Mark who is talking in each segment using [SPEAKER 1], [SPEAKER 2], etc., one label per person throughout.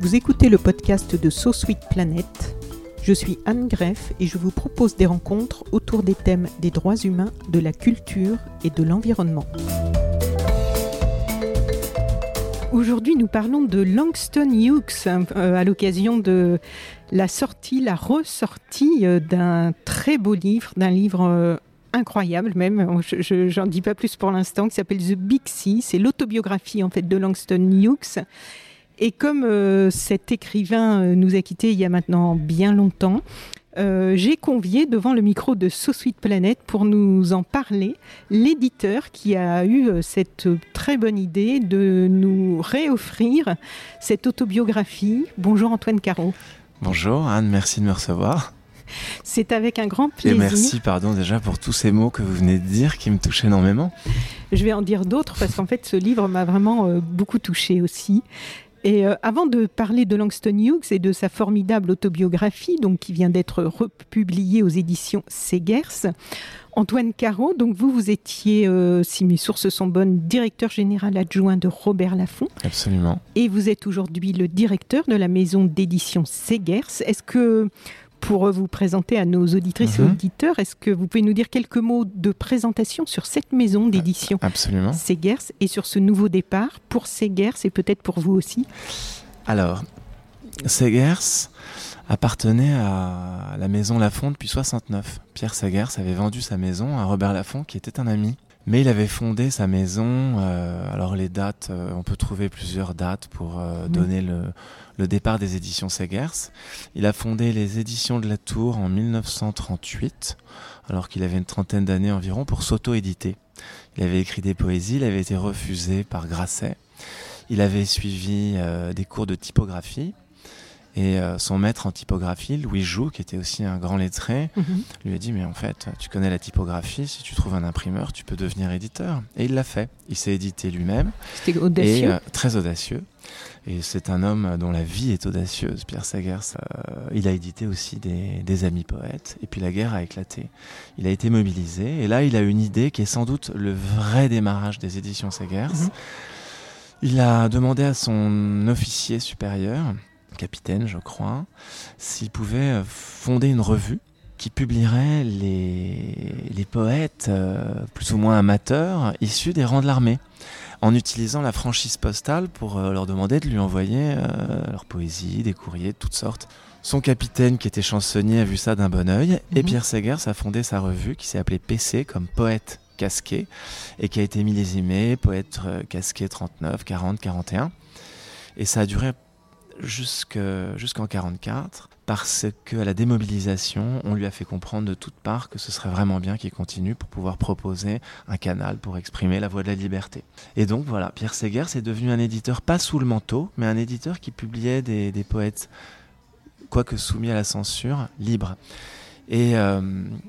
[SPEAKER 1] Vous écoutez le podcast de So Sweet Planet. Je suis Anne Greff et je vous propose des rencontres autour des thèmes des droits humains, de la culture et de l'environnement. Aujourd'hui, nous parlons de Langston Hughes euh, à l'occasion de la sortie, la ressortie euh, d'un très beau livre, d'un livre euh, incroyable même, je n'en dis pas plus pour l'instant, qui s'appelle The Big Sea. C'est l'autobiographie en fait de Langston Hughes. Et comme cet écrivain nous a quittés il y a maintenant bien longtemps, euh, j'ai convié devant le micro de So Sweet Planet pour nous en parler l'éditeur qui a eu euh, cette très bonne idée de nous réoffrir cette autobiographie. Bonjour Antoine Caro.
[SPEAKER 2] Bonjour Anne, merci de me recevoir.
[SPEAKER 1] C'est avec un grand plaisir.
[SPEAKER 2] Et merci, pardon, déjà pour tous ces mots que vous venez de dire qui me touchent énormément.
[SPEAKER 1] Je vais en dire d'autres parce qu'en fait, ce livre m'a vraiment euh, beaucoup touché aussi. Et euh, avant de parler de Langston Hughes et de sa formidable autobiographie, donc qui vient d'être republiée aux éditions Segers, Antoine Caro, donc vous, vous étiez, euh, si mes sources sont bonnes, directeur général adjoint de Robert Laffont.
[SPEAKER 2] Absolument.
[SPEAKER 1] Et vous êtes aujourd'hui le directeur de la maison d'édition Segers. Est-ce que pour vous présenter à nos auditrices et mhm. auditeurs, est-ce que vous pouvez nous dire quelques mots de présentation sur cette maison d'édition
[SPEAKER 2] Absolument.
[SPEAKER 1] Segers et sur ce nouveau départ pour Segers et peut-être pour vous aussi
[SPEAKER 2] Alors, Segers appartenait à la maison Lafont depuis 69. Pierre Segers avait vendu sa maison à Robert Laffont qui était un ami. Mais il avait fondé sa maison. Euh, alors les dates, euh, on peut trouver plusieurs dates pour euh, donner le, le, départ des éditions Segers. Il a fondé les éditions de la Tour en 1938, alors qu'il avait une trentaine d'années environ, pour s'auto-éditer. Il avait écrit des poésies, il avait été refusé par Grasset. Il avait suivi des cours de typographie. Et euh, son maître en typographie, Louis Joux, qui était aussi un grand lettré, mhm. lui a dit Mais en fait, tu connais la typographie, si tu trouves un imprimeur, tu peux devenir éditeur. Et il l'a fait. Il s'est édité lui-même.
[SPEAKER 1] C'était audacieux.
[SPEAKER 2] Et, euh, très audacieux. Et c'est un homme dont la vie est audacieuse, Pierre Sagers. Euh, il a édité aussi des, amis poètes. Et puis la guerre a éclaté. Il a été mobilisé. Et là, il a une idée qui est sans doute le vrai démarrage des éditions Sagers. Mhm. Il a demandé à son officier supérieur, capitaine, je crois, s'il pouvait euh, fonder une revue qui publierait les, les poètes euh, plus ou moins amateurs issus des rangs de l'armée, en utilisant la franchise postale pour euh, leur demander de lui envoyer leur poésie, des courriers de toutes sortes. Son capitaine, qui était chansonnier, a vu ça d'un bon oeil, et mhm. Pierre Segers a fondé sa revue qui s'est appelée PC comme poète casqué, et qui a été millésimée, poète casqué 39, 40, 41. Et ça a duré jusqu'en 44 parce qu'à la démobilisation, on lui a fait comprendre de toutes parts que ce serait vraiment bien qu'il continue pour pouvoir proposer un canal pour exprimer la voix de la liberté. Et donc voilà, Pierre Segers est devenu un éditeur pas sous le manteau, mais un éditeur qui publiait des poètes, quoique soumis à la censure, libres. Et euh,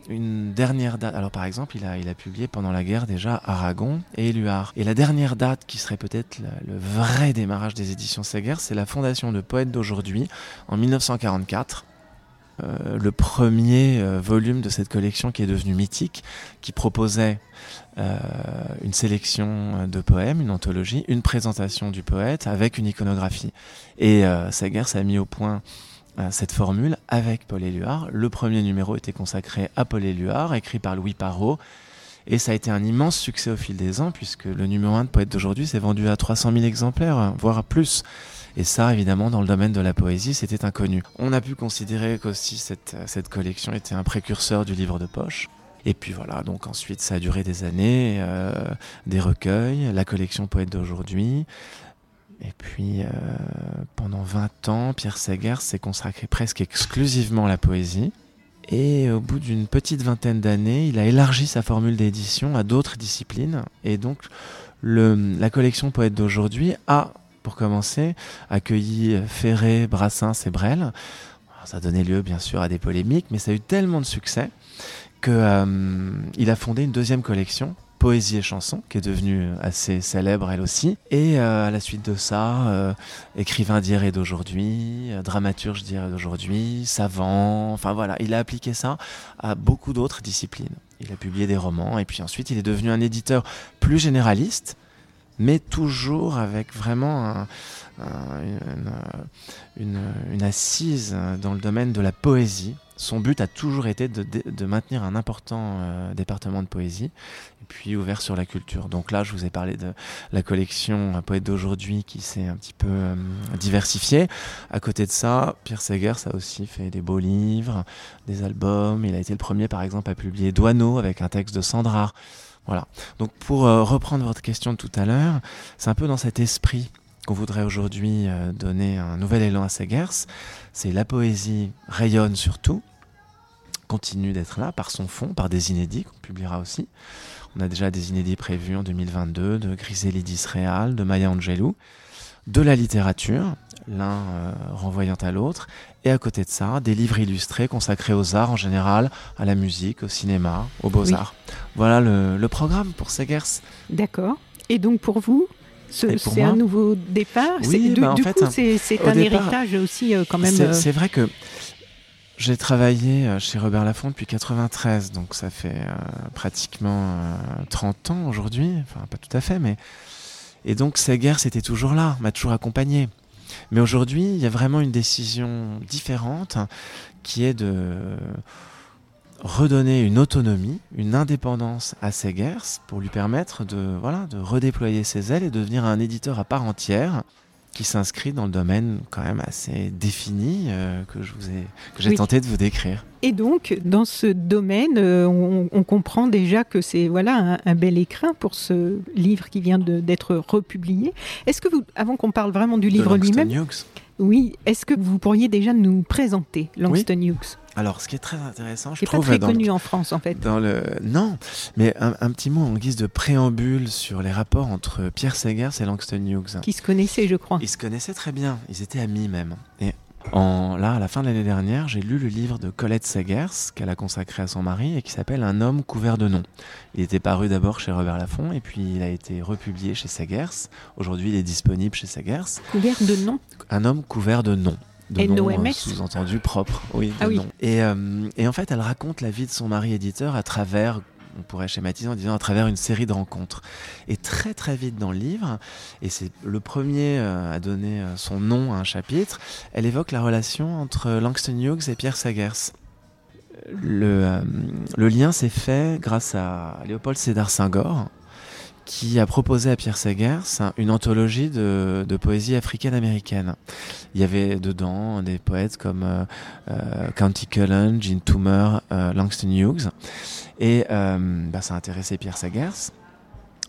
[SPEAKER 2] une dernière date, alors par exemple, il a, il a publié pendant la guerre déjà Aragon et Éluard. Et la dernière date qui serait peut-être le, vrai démarrage des éditions Seger, c'est la fondation de Poètes d'aujourd'hui en 1944. Euh, le premier euh, volume de cette collection qui est devenue mythique, qui proposait euh, une sélection de poèmes, une anthologie, une présentation du poète avec une iconographie. Et euh, Sagers a mis au point cette formule avec Paul Éluard. Le premier numéro était consacré à Paul Éluard, écrit par Louis Parot. Et ça a été un immense succès au fil des ans, puisque le numéro 1 de Poète d'aujourd'hui s'est vendu à 300 000 exemplaires, voire plus. Et ça, évidemment, dans le domaine de la poésie, c'était inconnu. On a pu considérer qu'aussi cette, cette collection était un précurseur du livre de poche. Et puis voilà, donc ensuite ça a duré des années, euh, des recueils, la collection Poète d'aujourd'hui. Et puis euh, pendant 20 ans, Pierre Seger s'est consacré presque exclusivement à la poésie. Et au bout d'une petite vingtaine d'années, il a élargi sa formule d'édition à d'autres disciplines. Et donc la collection Poète d'aujourd'hui a, pour commencer, accueilli Ferré, Brassens et Brel. Ça a donné lieu bien sûr à des polémiques, mais ça a eu tellement de succès qu'il euh, a fondé une deuxième collection, Poésie et chansons, qui est devenue assez célèbre elle aussi. Et euh, à la suite de ça, euh, écrivain d'hier d'aujourd'hui, dramaturge d'hier d'aujourd'hui, savant, enfin voilà, il a appliqué ça à beaucoup d'autres disciplines. Il a publié des romans et puis ensuite il est devenu un éditeur plus généraliste, mais toujours avec vraiment une, assise dans le domaine de la poésie son but a toujours été de, maintenir un important euh, département de poésie et puis ouvert sur la culture. Donc là, je vous ai parlé de la collection Un poète d'aujourd'hui qui s'est un petit peu euh, diversifiée. À côté de ça, Pierre Segers a aussi fait des beaux livres, des albums. Il a été le premier, par exemple, à publier Douaneau avec un texte de Sandra. Voilà. Donc pour euh, reprendre votre question de tout à l'heure, c'est un peu dans cet esprit qu'on voudrait aujourd'hui donner un nouvel élan à Segers. C'est la poésie rayonne surtout, continue d'être là par son fond, par des inédits qu'on publiera aussi. On a déjà des inédits prévus en 2022 de Griselidis Real, de Maya Angelou, de la littérature, l'un euh, renvoyant à l'autre, et à côté de ça, des livres illustrés consacrés aux arts en général, à la musique, au cinéma, aux beaux-arts. Voilà le, programme pour Segers.
[SPEAKER 1] D'accord. Et donc pour vous c'est un nouveau départ?
[SPEAKER 2] Oui,
[SPEAKER 1] du,
[SPEAKER 2] bah,
[SPEAKER 1] coup, c'est un héritage aussi euh, quand même. C'est
[SPEAKER 2] euh, vrai que j'ai travaillé euh, chez Robert Laffont depuis 93, donc ça fait euh, pratiquement 30 euh, ans aujourd'hui, enfin pas tout à fait, mais... Et donc Seger, c'était toujours là, m'a toujours accompagné. Mais aujourd'hui, il y a vraiment une décision différente qui est de redonner une autonomie, une indépendance à Segers pour lui permettre de, voilà, de redéployer ses ailes et de devenir un éditeur à part entière qui s'inscrit dans le domaine quand même assez défini euh, que je vous ai que j'ai tenté de vous décrire.
[SPEAKER 1] Et donc dans ce domaine, euh, on, comprend déjà que c'est voilà un, bel écrin pour ce livre qui vient d'être republié. Est-ce que vous, avant qu'on parle vraiment du livre lui-même, oui, est-ce que vous pourriez déjà nous présenter Langston Hughes?
[SPEAKER 2] Alors, ce qui est très intéressant,
[SPEAKER 1] je
[SPEAKER 2] trouve.
[SPEAKER 1] Pas très connu en France, en fait.
[SPEAKER 2] Dans le non, mais un, petit mot en guise de préambule sur les rapports entre Pierre Segers et Langston Hughes.
[SPEAKER 1] Qui se connaissaient, je crois.
[SPEAKER 2] Ils se connaissaient très bien. Ils étaient amis même. Et en, là, à la fin de l'année dernière, j'ai lu le livre de Colette Segers qu'elle a consacré à son mari et qui s'appelle Un homme couvert de noms. Il était paru d'abord chez Robert Laffont et puis il a été republié chez Segers. Aujourd'hui, il est disponible chez Segers.
[SPEAKER 1] Couvert de noms?
[SPEAKER 2] Un homme couvert de noms de
[SPEAKER 1] euh,
[SPEAKER 2] sous-entendu propre. Oui,
[SPEAKER 1] ah oui.
[SPEAKER 2] Et, euh, et, en fait, elle raconte la vie de son mari éditeur à travers on pourrait schématiser en disant à travers une série de rencontres. Et très très vite dans le livre, et c'est le premier euh, à donner son nom à un chapitre, elle évoque la relation entre Langston Hughes et Pierre Sagers. Le, le lien s'est fait grâce à Léopold Sédar Senghor, qui a proposé à Pierre Segers une anthologie de, poésie africaine-américaine. Il y avait dedans des poètes comme euh, euh County Cullen, Jean Toomer, euh, Langston Hughes. Et euh, bah, ça a intéressé Pierre Segers.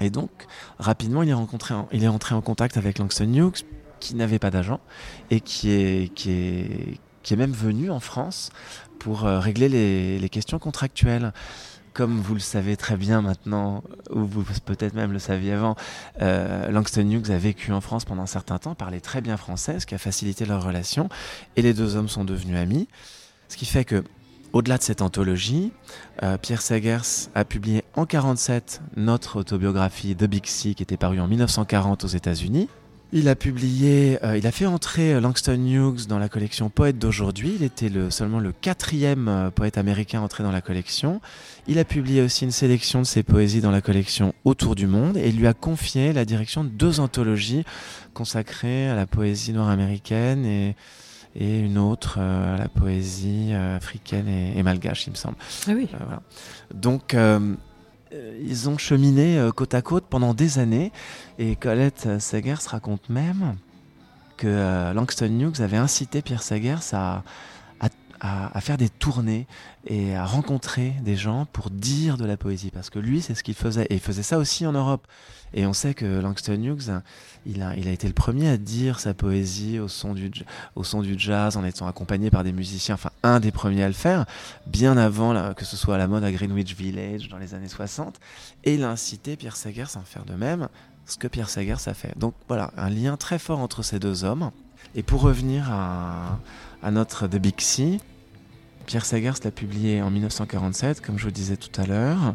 [SPEAKER 2] Et donc, rapidement, il est, rencontré est entré en contact avec Langston Hughes, qui n'avait pas d'agent, et qui est, même venu en France pour régler les questions contractuelles comme vous le savez très bien maintenant, ou vous peut-être même le saviez avant, euh, Langston Hughes a vécu en France pendant un certain temps, parlait très bien français, ce qui a facilité leur relation, et les deux hommes sont devenus amis. Ce qui fait que, au-delà de cette anthologie, euh, Pierre Sagers a publié en 1947 notre autobiographie The Big qui était parue en 1940 aux États-Unis. Il a publié, euh, il a fait entrer Langston Hughes dans la collection Poète d'aujourd'hui. Il était le, seulement le quatrième euh, poète américain entré dans la collection. Il a publié aussi une sélection de ses poésies dans la collection Autour du monde et il lui a confié la direction de deux anthologies consacrées à la poésie noire américaine et, et une autre euh, à la poésie africaine et, malgache, il me semble.
[SPEAKER 1] Ah oui.
[SPEAKER 2] Voilà. Donc euh, ils ont cheminé euh, côte à côte pendant des années. Et Colette Segers raconte même que euh, Langston Hughes avait incité Pierre Sagers à, à, faire des tournées et à rencontrer des gens pour dire de la poésie. Parce que lui, c'est ce qu'il faisait. Et il faisait ça aussi en Europe. Et on sait que Langston Hughes, il a, il a été le premier à dire sa poésie au son, du, au son du jazz en étant accompagné par des musiciens, enfin un des premiers à le faire, bien avant que ce soit à la mode à Greenwich Village dans les années 60. Et il a incité Pierre Sagers à en faire de même, ce que Pierre Sagers a fait. Donc voilà, un lien très fort entre ces deux hommes. Et pour revenir à, à notre The Big Sea, Pierre Sagers l'a publié en 1947, comme je vous disais tout à l'heure.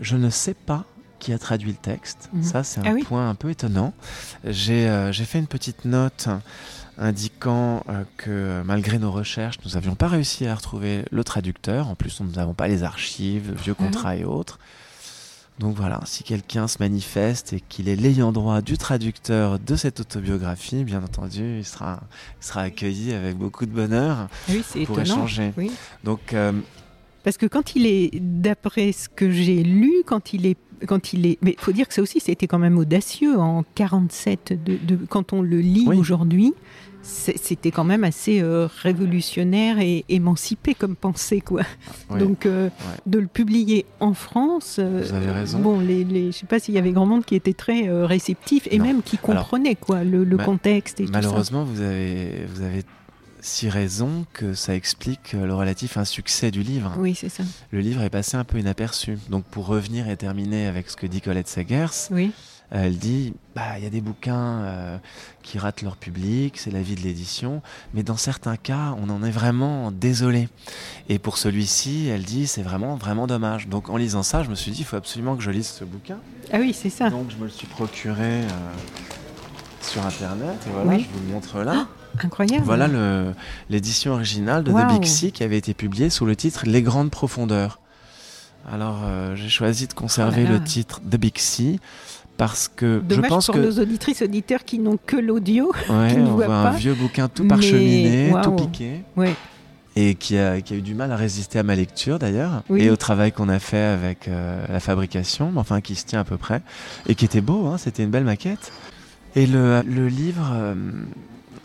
[SPEAKER 2] Je ne sais pas qui a traduit le texte. Mhm. Ça, c'est un ah point un peu étonnant. Euh, j'ai fait une petite note indiquant euh, que malgré nos recherches, nous n'avions pas réussi à retrouver le traducteur. En plus, nous n'avons pas les archives, vieux mhm. contrat et autres. Donc voilà, si quelqu'un se manifeste et qu'il est l'ayant droit du traducteur de cette autobiographie, bien entendu, il sera, sera accueilli avec beaucoup de bonheur
[SPEAKER 1] oui, pour
[SPEAKER 2] étonnant. échanger. Donc,
[SPEAKER 1] euh, Parce que quand il est, d'après ce que j'ai lu, quand il est quand il est, mais faut dire que ça aussi, c'était quand même audacieux en 47. De, quand on le lit aujourd'hui, c'était quand même assez euh, révolutionnaire et émancipé comme pensée, quoi. Donc, euh, de le publier en France,
[SPEAKER 2] euh, vous avez raison.
[SPEAKER 1] bon, les, les, je sais pas s'il y avait grand monde qui était très réceptif et même qui comprenait quoi le, contexte et
[SPEAKER 2] Malheureusement, vous avez vous avez si raison que ça explique le relatif insuccès du livre.
[SPEAKER 1] Oui, c'est ça.
[SPEAKER 2] Le livre est passé un peu inaperçu. Donc, pour revenir et terminer avec ce que dit Colette Segers.
[SPEAKER 1] Oui
[SPEAKER 2] elle dit bah il y a des bouquins euh, qui ratent leur public, c'est la vie de l'édition, mais dans certains cas, on en est vraiment désolé. Et pour celui-ci, elle dit c'est vraiment vraiment dommage. Donc en lisant ça, je me suis dit il faut absolument que je lise ce bouquin.
[SPEAKER 1] Ah oui, c'est ça.
[SPEAKER 2] Donc je me le suis procuré euh, sur internet et voilà, je vous le montre là.
[SPEAKER 1] Ah, incroyable.
[SPEAKER 2] Voilà l'édition originale de The Big Sea qui avait été publiée sous le titre Les grandes profondeurs. Alors euh, j'ai choisi de conserver oh le titre The Big Sea parce que
[SPEAKER 1] je
[SPEAKER 2] pense
[SPEAKER 1] pour
[SPEAKER 2] que
[SPEAKER 1] nos auditrices auditeurs qui n'ont que l'audio,
[SPEAKER 2] qui
[SPEAKER 1] ne voient
[SPEAKER 2] pas. un vieux bouquin tout parcheminé, tout piqué,
[SPEAKER 1] ouais.
[SPEAKER 2] et qui a, qui a, eu du mal à résister à ma lecture d'ailleurs, et au travail qu'on a fait avec euh, la fabrication, enfin qui se tient à peu près, et qui était beau, hein, c'était une belle maquette. Et le, le livre, euh,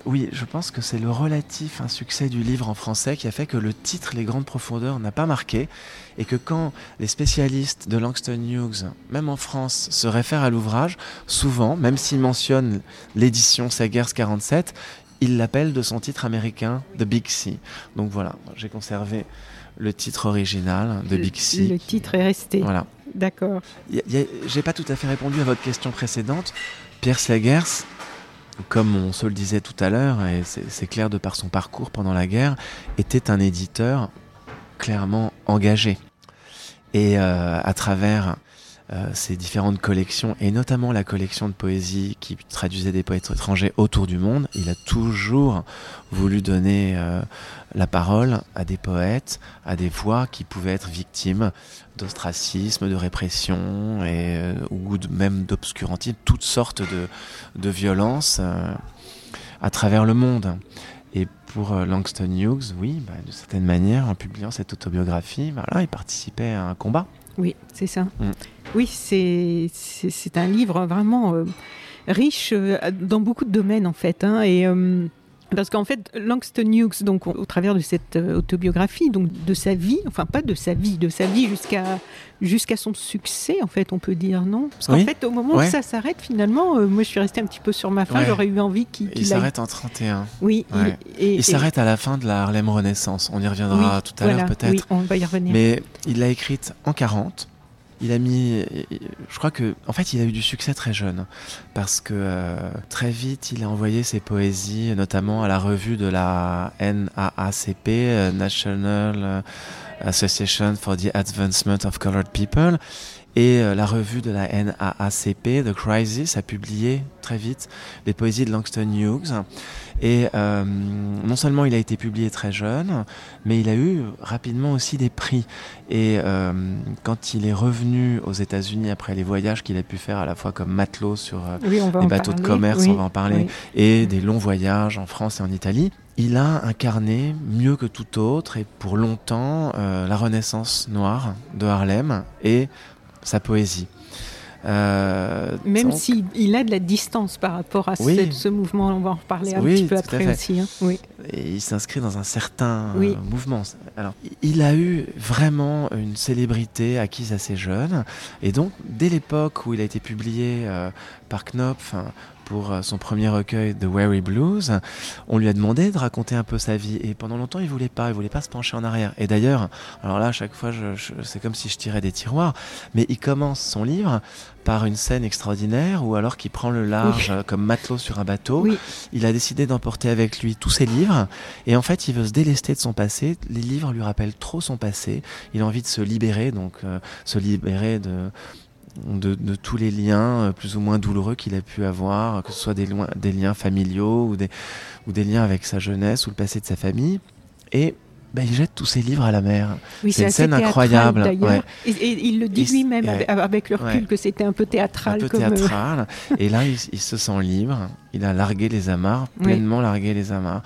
[SPEAKER 2] oui, je pense que c'est le relatif insuccès du livre en français qui a fait que le titre Les Grandes Profondeurs n'a pas marqué et que quand les spécialistes de Langston Hughes, même en France, se réfèrent à l'ouvrage, souvent, même s'ils mentionnent l'édition Sagers 47, ils l'appellent de son titre américain The Big Sea. Donc voilà, j'ai conservé le titre original de Big Sea.
[SPEAKER 1] Le titre est resté.
[SPEAKER 2] Voilà.
[SPEAKER 1] D'accord.
[SPEAKER 2] J'ai pas tout à fait répondu à votre question précédente. Pierre Sagers, comme on se le disait tout à l'heure, et c'est clair de par son parcours pendant la guerre, était un éditeur clairement engagé. Et euh, à travers euh, ses différentes collections, et notamment la collection de poésie qui traduisait des poètes étrangers autour du monde, il a toujours voulu donner euh, la parole à des poètes, à des voix qui pouvaient être victimes d'ostracisme, de répression et, euh, ou même d'obscurantisme, toutes sortes de, de violences à travers le monde. Et pour Langston Hughes, oui, bah, de certaine manière, en publiant cette autobiographie, voilà, il participait à un combat.
[SPEAKER 1] Oui, c'est ça. Mm. Oui, c'est un livre vraiment riche dans beaucoup de domaines en fait. Hein, et parce qu'en fait, Langston Hughes, donc au, travers de cette euh, autobiographie, donc de sa vie, enfin pas de sa vie, de sa vie jusqu'à jusqu'à son succès, en fait, on peut dire non? Parce qu'en fait, au moment où ça s'arrête, finalement, euh, moi je suis restée un petit peu sur ma fin. J'aurais eu envie qu'il.
[SPEAKER 2] il s'arrête en 31.
[SPEAKER 1] Oui.
[SPEAKER 2] Et, il s'arrête à la fin de la Harlem Renaissance. On y reviendra tout à l'heure peut-être. Oui,
[SPEAKER 1] on va y revenir.
[SPEAKER 2] Mais il l'a écrite en 40 il a mis, je crois que, en fait, il a eu du succès très jeune parce que euh, très vite, il a envoyé ses poésies, notamment à la revue de la NAACP, euh, National Association for the Advancement of Colored People. Et euh, la revue de la NAACP, The Crisis, a publié très vite les poésies de Langston Hughes. Et euh, non seulement il a été publié très jeune, mais il a eu rapidement aussi des prix. Et euh, quand il est revenu aux États-Unis après les voyages qu'il a pu faire à la fois comme matelot sur
[SPEAKER 1] des
[SPEAKER 2] bateaux de commerce, on va en parler, et des longs voyages en France et en Italie, il a incarné mieux que tout autre et pour longtemps la Renaissance noire de Harlem et sa poésie.
[SPEAKER 1] Euh, Même s'il a de la distance par rapport à ce mouvement, on va en reparler un petit peu après aussi. Hein. Oui.
[SPEAKER 2] Et il s'inscrit dans un certain mouvement. Alors, il a eu vraiment une célébrité acquise assez jeune. Et donc, dès l'époque où il a été publié par Knopf, pour euh, son premier recueil The Weary Blues, on lui a demandé de raconter un peu sa vie et pendant longtemps il voulait pas, il voulait pas se pencher en arrière. Et d'ailleurs, alors là à chaque fois je, c'est comme si je tirais des tiroirs, mais il commence son livre par une scène extraordinaire où alors qu'il prend le large comme matelot sur un bateau, il a décidé d'emporter avec lui tous ses livres et en fait il veut se délester de son passé. Les livres lui rappellent trop son passé. Il a envie de se libérer, donc euh, se libérer de de, tous les liens euh, plus ou moins douloureux qu'il a pu avoir, que ce soit des, des liens familiaux ou des, ou des liens avec sa jeunesse ou le passé de sa famille. Et ben, il jette tous ses livres à la mer. c'est une scène incroyable.
[SPEAKER 1] Et, il le dit lui-même avec le recul que c'était un peu théâtral.
[SPEAKER 2] Un peu euh, théâtral. et là, il, il, se sent libre. Il a largué les amarres, pleinement largué les amarres.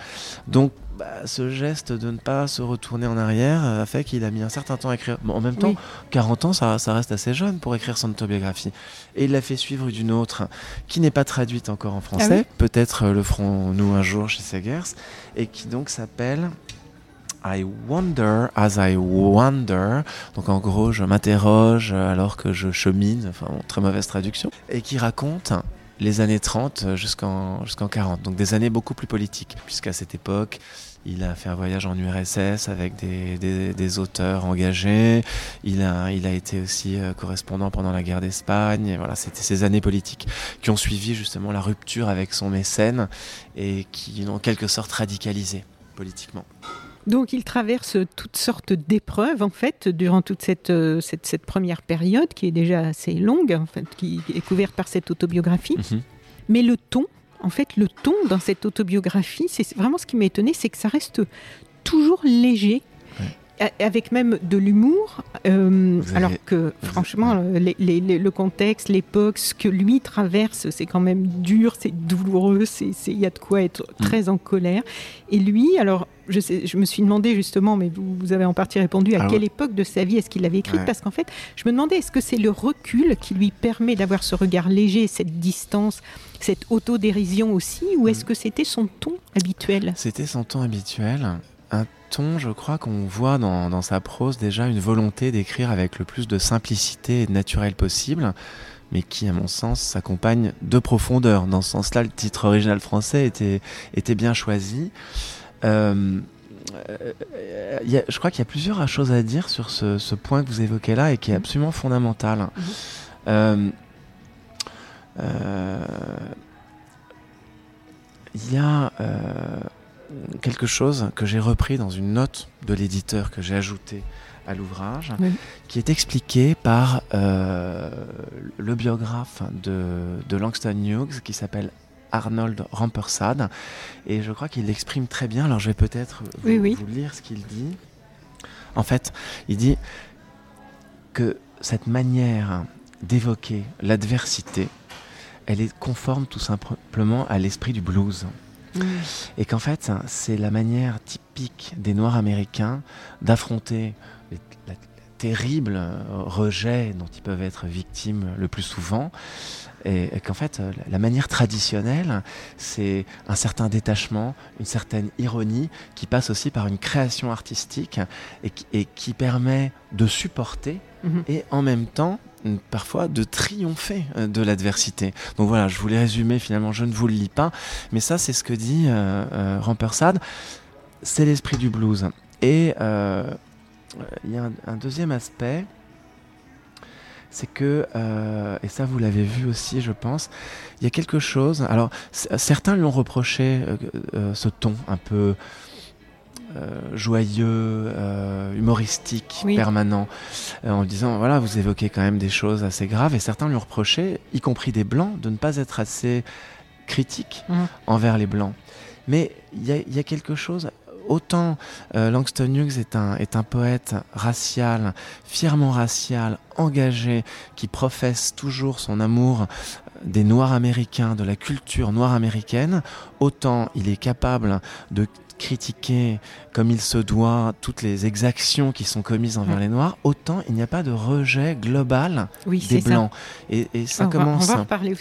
[SPEAKER 2] Donc bah, ce geste de ne pas se retourner en arrière a fait qu'il a mis un certain temps à écrire. en même temps, 40 ans, ça, reste assez jeune pour écrire son autobiographie. Et il l'a fait suivre d'une autre qui n'est pas traduite encore en ah français. Peut-être euh, le ferons-nous un jour chez Segers. Et qui donc s'appelle I wonder as I wonder. Donc en gros, je m'interroge alors que je chemine. Enfin, très mauvaise traduction. Et qui raconte les années 30 jusqu'en jusqu'en 40. Donc des années beaucoup plus politiques, puisqu'à cette époque, il a fait un voyage en URSS avec des, des, auteurs engagés. Il a, il a été aussi euh, correspondant pendant la guerre d'Espagne. Voilà, c'était ces années politiques qui ont suivi justement la rupture avec son mécène et qui l'ont en quelque sorte radicalisé politiquement.
[SPEAKER 1] Donc il traverse toutes sortes d'épreuves en fait durant toute cette, euh, cette, cette, première période qui est déjà assez longue, en fait, qui est couverte par cette autobiographie. Mhm. Mais le ton, en fait, le ton dans cette autobiographie, c'est vraiment ce qui m'a étonné, c'est que ça reste toujours léger, avec même de l'humour, euh, alors que franchement, le contexte, l'époque, ce que lui traverse, c'est quand même dur, c'est douloureux, il y a de quoi être mm. très en colère. Et lui, alors, je, sais, je me suis demandé justement, mais vous, avez en partie répondu, à quelle époque de sa vie est-ce qu'il l'avait écrite Parce qu'en fait, je me demandais, est-ce que c'est le recul qui lui permet d'avoir ce regard léger, cette distance, cette autodérision aussi, ou est-ce mm. que c'était son ton habituel
[SPEAKER 2] C'était son ton habituel un ton, je crois qu'on voit dans, sa prose déjà une volonté d'écrire avec le plus de simplicité et de naturel possible, mais qui, à mon sens, s'accompagne de profondeur. Dans ce sens-là, le titre original français était, était bien choisi. Euh, je crois qu'il y a plusieurs choses à dire sur ce, point que vous évoquez là et qui est absolument fondamental. Mhm. Euh, euh, il y a quelque chose que j'ai repris dans une note de l'éditeur que j'ai ajouté à l'ouvrage, qui est expliqué par euh, le biographe de, Langston Hughes qui s'appelle Arnold Rampersad. Et je crois qu'il l'exprime très bien. Alors je vais peut-être vous, vous, lire ce qu'il dit. En fait, il dit que cette manière d'évoquer l'adversité, elle est conforme tout simplement à l'esprit du blues. Et qu'en fait, c'est la manière typique des Noirs américains d'affronter le terrible rejet dont ils peuvent être victimes le plus souvent. Et, qu'en fait, la manière traditionnelle, c'est un certain détachement, une certaine ironie qui passe aussi par une création artistique et qui, permet de supporter mm-hmm. et en même temps parfois de triompher euh, de l'adversité. Donc voilà, je voulais résumer finalement, je ne vous le lis pas, mais ça c'est ce que dit euh, euh Rampersad, c'est l'esprit du blues. Et euh, il y a un, deuxième aspect, c'est que, et ça vous l'avez vu aussi je pense, il y a quelque chose, alors certains lui ont reproché ce ton un peu euh, joyeux, euh, humoristique, permanent, euh, en disant voilà, vous évoquez quand même des choses assez graves, et certains lui ont reproché, y compris des blancs, de ne pas être assez critique mmh. envers les blancs. Mais il y, a quelque chose autant Langston Hughes est un, est un poète racial, fièrement racial, engagé, qui professe toujours son amour des Noirs américains, de la culture noire américaine, autant il est capable de critiquer comme il se doit toutes les exactions qui sont commises envers les Noirs, autant il n'y a pas de rejet global des Blancs. Et, ça commence,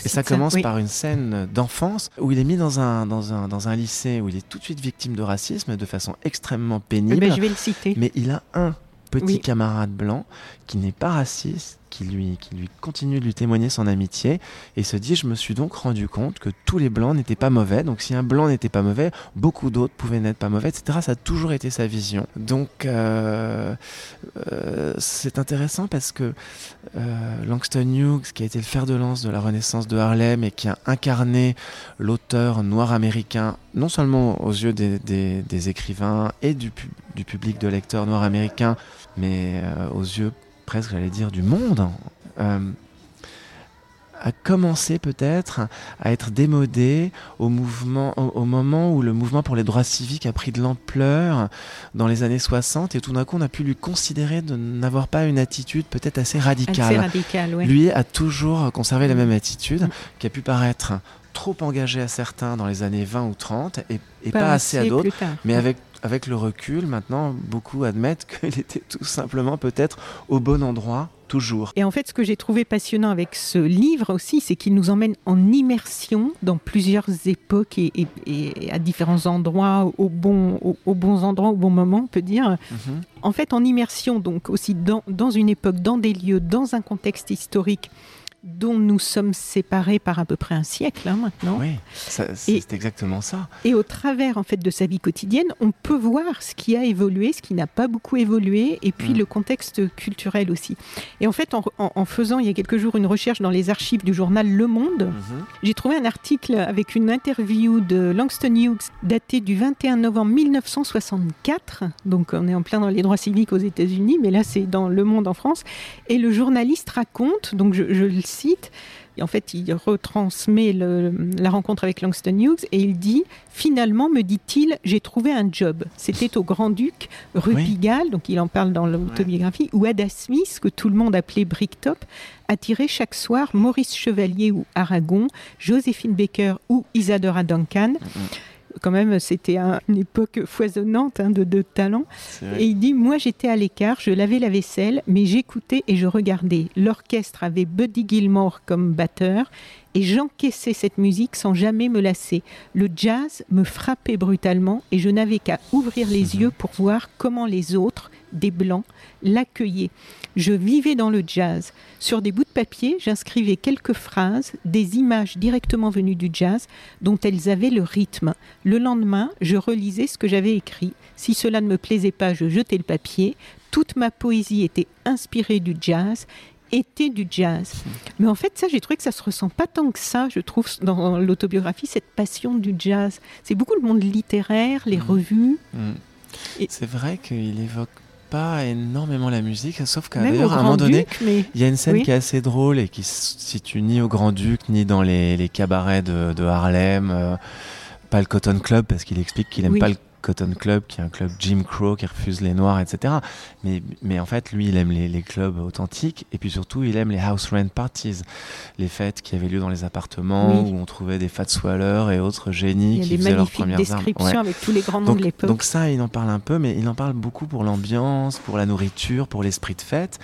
[SPEAKER 2] et ça commence par une scène d'enfance où il est mis dans un, dans, un, dans un lycée où il est tout de suite victime de racisme de façon extrêmement pénible.
[SPEAKER 1] Eh ben, je vais le citer.
[SPEAKER 2] Mais il a un petit camarade blanc qui n'est pas raciste, qui lui, continue de lui témoigner son amitié. Et se dit je me suis donc rendu compte que tous les blancs n'étaient pas mauvais. Donc si un blanc n'était pas mauvais beaucoup d'autres pouvaient n'être pas mauvais etc ça a toujours été sa vision. Donc euh, euh, c'est intéressant parce que euh, Langston Hughes qui a été le fer de lance de la renaissance de Harlem et qui a incarné l'auteur noir américain non seulement aux yeux des, des, écrivains et du, du, public de lecteurs noirs américains mais aux yeux presque, j'allais dire, du monde, euh, a commencé peut-être à être démodé au, mouvement, au, moment où le mouvement pour les droits civiques a pris de l'ampleur dans les années 60 et tout d'un coup on a pu lui considérer de n'avoir pas une attitude peut-être assez radicale. Lui a toujours conservé la même attitude qui a pu paraître trop engagé à certains dans les années 20 ou 30 et, pas, assez à d'autres, mais avec avec le recul, maintenant, beaucoup admettent qu'il était tout simplement peut-être au bon endroit toujours.
[SPEAKER 1] Et en fait, ce que j'ai trouvé passionnant avec ce livre aussi, c'est qu'il nous emmène en immersion dans plusieurs époques et, à différents endroits, au bon, au, bons endroits, au bon moment, on peut dire. Mhm. En fait, en immersion, donc aussi dans, dans une époque, dans des lieux, dans un contexte historique dont nous sommes séparés par à peu près un siècle hein, maintenant.
[SPEAKER 2] Oui, c'est exactement ça.
[SPEAKER 1] Et au travers en fait de sa vie quotidienne, on peut voir ce qui a évolué, ce qui n'a pas beaucoup évolué, et puis mm. le contexte culturel aussi. Et en fait, en, faisant il y a quelques jours une recherche dans les archives du journal Le Monde, mm-hmm. j'ai trouvé un article avec une interview de Langston Hughes datée du 21 novembre 1964. Donc on est en plein dans les droits civiques aux États-Unis, mais là c'est dans Le Monde en France. Et le journaliste raconte, donc je, je le site. Et en fait, il retransmet la rencontre avec Langston Hughes et il dit Finalement, me dit-il, j'ai trouvé un job. C'était au Grand-Duc, rue Pigalle, donc il en parle dans l'autobiographie, où Ada Smith, que tout le monde appelait Bricktop, attirait chaque soir Maurice Chevalier ou Aragon, Joséphine Baker ou Isadora Duncan quand même, c'était une époque foisonnante hein, de, de talents. Et il dit Moi, j'étais à l'écart, je lavais la vaisselle, mais j'écoutais et je regardais. L'orchestre avait Buddy Gilmore comme batteur et j'encaissais cette musique sans jamais me lasser. Le jazz me frappait brutalement et je n'avais qu'à ouvrir les yeux pour voir comment les autres, des blancs, l'accueillaient. Je vivais dans le jazz. Sur des bouts de papier, j'inscrivais quelques phrases, des images directement venues du jazz dont elles avaient le rythme. Le lendemain, je relisais ce que j'avais écrit. Si cela ne me plaisait pas, je jetais le papier. Toute ma poésie était inspirée du jazz était du jazz. Mais en fait, ça, j'ai trouvé que ça se ressent pas tant que ça, je trouve, dans l'autobiographie, cette passion du jazz. C'est beaucoup le monde littéraire, les mmh. revues.
[SPEAKER 2] Mmh. C'est vrai qu'il évoque pas énormément la musique, sauf qu'à d'ailleurs, à un moment donné, il y a une scène qui est assez drôle et qui se situe ni au Grand-Duc, ni dans les, cabarets de, Harlem, euh, pas le Cotton Club, parce qu'il explique qu'il aime pas le Cotton Club, qui est un club Jim Crow, qui refuse les Noirs, etc. Mais, mais en fait, lui, il aime les, les, clubs authentiques, et puis surtout, il aime les house rent parties, les fêtes qui avaient lieu dans les appartements, où on trouvait des Fat Swallers et autres génies qui faisaient leurs premières
[SPEAKER 1] descriptions avec tous les grands noms de l'époque.
[SPEAKER 2] Donc ça, il en parle un peu, mais il en parle beaucoup pour l'ambiance, pour la nourriture, pour l'esprit de fête.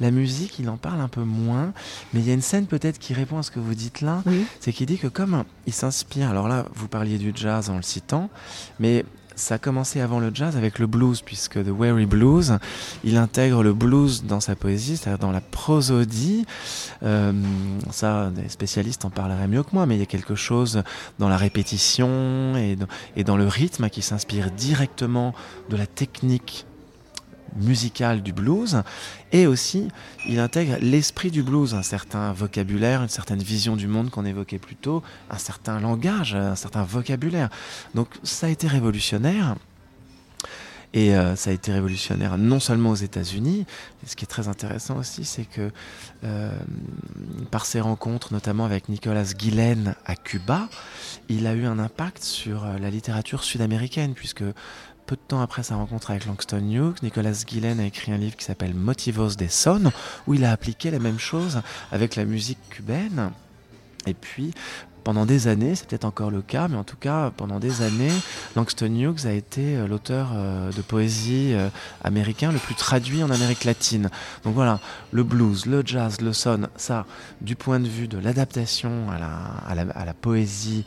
[SPEAKER 2] La musique, il en parle un peu moins, mais il y a une scène peut-être qui répond à ce que vous dites là, c'est qu'il dit que comme il s'inspire, alors là, vous parliez du jazz en le citant, mais ça a commencé avant le jazz avec le blues, puisque The Weary Blues, il intègre le blues dans sa poésie, c'est-à-dire dans la prosodie. Euh, ça, des spécialistes en parleraient mieux que moi, mais il y a quelque chose dans la répétition et dans, et dans le rythme qui s'inspire directement de la technique musical du blues et aussi il intègre l'esprit du blues, un certain vocabulaire, une certaine vision du monde qu'on évoquait plus tôt, un certain langage, un certain vocabulaire. Donc ça a été révolutionnaire. Et euh, ça a été révolutionnaire non seulement aux États-Unis, ce qui est très intéressant aussi, c'est que euh, par ses rencontres, notamment avec Nicolas Guillen à Cuba, il a eu un impact sur euh, la littérature sud-américaine, puisque peu de temps après sa rencontre avec Langston Hughes, Nicolas Guillen a écrit un livre qui s'appelle Motivos des Son, où il a appliqué la même chose avec la musique cubaine. Et puis, pendant des années, c'est peut-être encore le cas, mais en tout cas, pendant des années, Langston Hughes a été euh, l'auteur euh, de poésie euh, américain le plus traduit en Amérique latine. Donc voilà, le blues, le jazz, le son, ça, du point de vue de l'adaptation à la, poésie,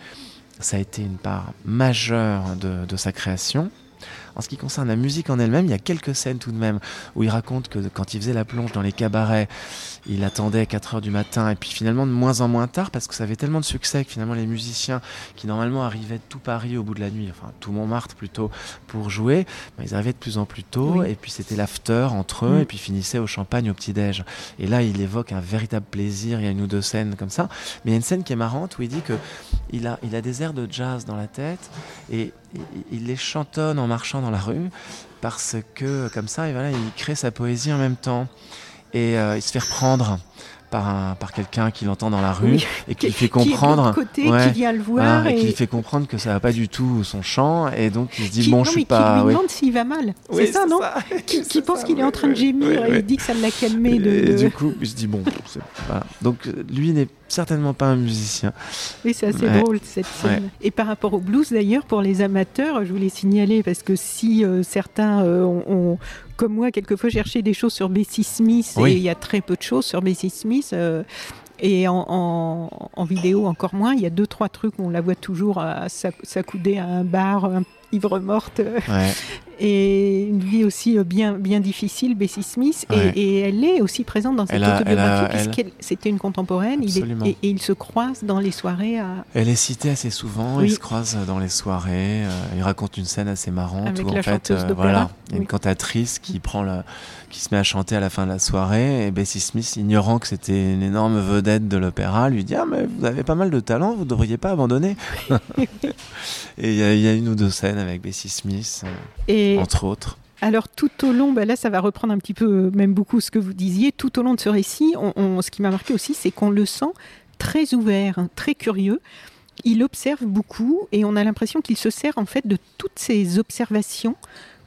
[SPEAKER 2] ça a été une part majeure de sa création. En ce qui concerne la musique en elle-même, il y a quelques scènes tout de même où il raconte que quand il faisait la plonge dans les cabarets, il attendait 4 heures du matin et puis finalement de moins en moins tard parce que ça avait tellement de succès que finalement les musiciens qui normalement arrivaient de tout Paris au bout de la nuit, enfin tout Montmartre plutôt pour jouer, ben, ils arrivaient de plus en plus tôt et puis c'était l'after entre eux mm. et puis finissaient au champagne au petit-déj. Et là il évoque un véritable plaisir, il y a une ou deux scènes comme ça, mais il y a une scène qui est marrante où il dit que il a, il a des airs de jazz dans la tête et il les chantonne en marchant dans la rue parce que comme ça, et voilà, il crée sa poésie en même temps. Et euh, il se fait reprendre par, par quelqu'un qui l'entend dans la rue et qui, fait comprendre.
[SPEAKER 1] qui, qui vient le voir
[SPEAKER 2] et... qui fait comprendre que ça va pas du tout son chant. Et donc il se dit bon je suis pas
[SPEAKER 1] qui lui demande s'il va mal. C'est ça non qui, pense qu'il est en train de gémir et il dit que ça l'a calmé de,
[SPEAKER 2] et du coup il se dit bon voilà. donc lui n'est certainement pas un musicien.
[SPEAKER 1] Oui, c'est assez drôle cette scène. Et par rapport au blues d'ailleurs, pour les amateurs, je voulais signaler parce que si euh, certains euh, ont, comme moi, quelquefois cherché des choses sur Bessie Smith, et il y a très peu de choses sur Bessie Smith. Euh, et en, vidéo encore moins, il y a deux trois trucs où on la voit toujours s'accouder à un bar un ivre morte. Et une vie aussi euh, bien, bien difficile, Bessie Smith. Et, elle est aussi présente dans cette autobiographie, puisque c'était une contemporaine. Il et, il se croise dans les soirées. À...
[SPEAKER 2] Elle est citée assez souvent, il se croise dans les soirées. Euh, il raconte une scène assez marrante où, en fait, euh, voilà, il y a une cantatrice qui prend la qui se met à chanter à la fin de la soirée et Bessie Smith, ignorant que c'était une énorme vedette de l'opéra, lui dit ah mais vous avez pas mal de talent, vous devriez pas abandonner. et il y, a une ou deux scènes avec Bessie Smith, euh, entre autres.
[SPEAKER 1] Alors tout au long, bah là ça va reprendre un petit peu, même beaucoup ce que vous disiez, tout au long de ce récit, on, ce qui m'a marqué aussi, c'est qu'on le sent très ouvert, hein, très curieux. Il observe beaucoup et on a l'impression qu'il se sert en fait de toutes ces observations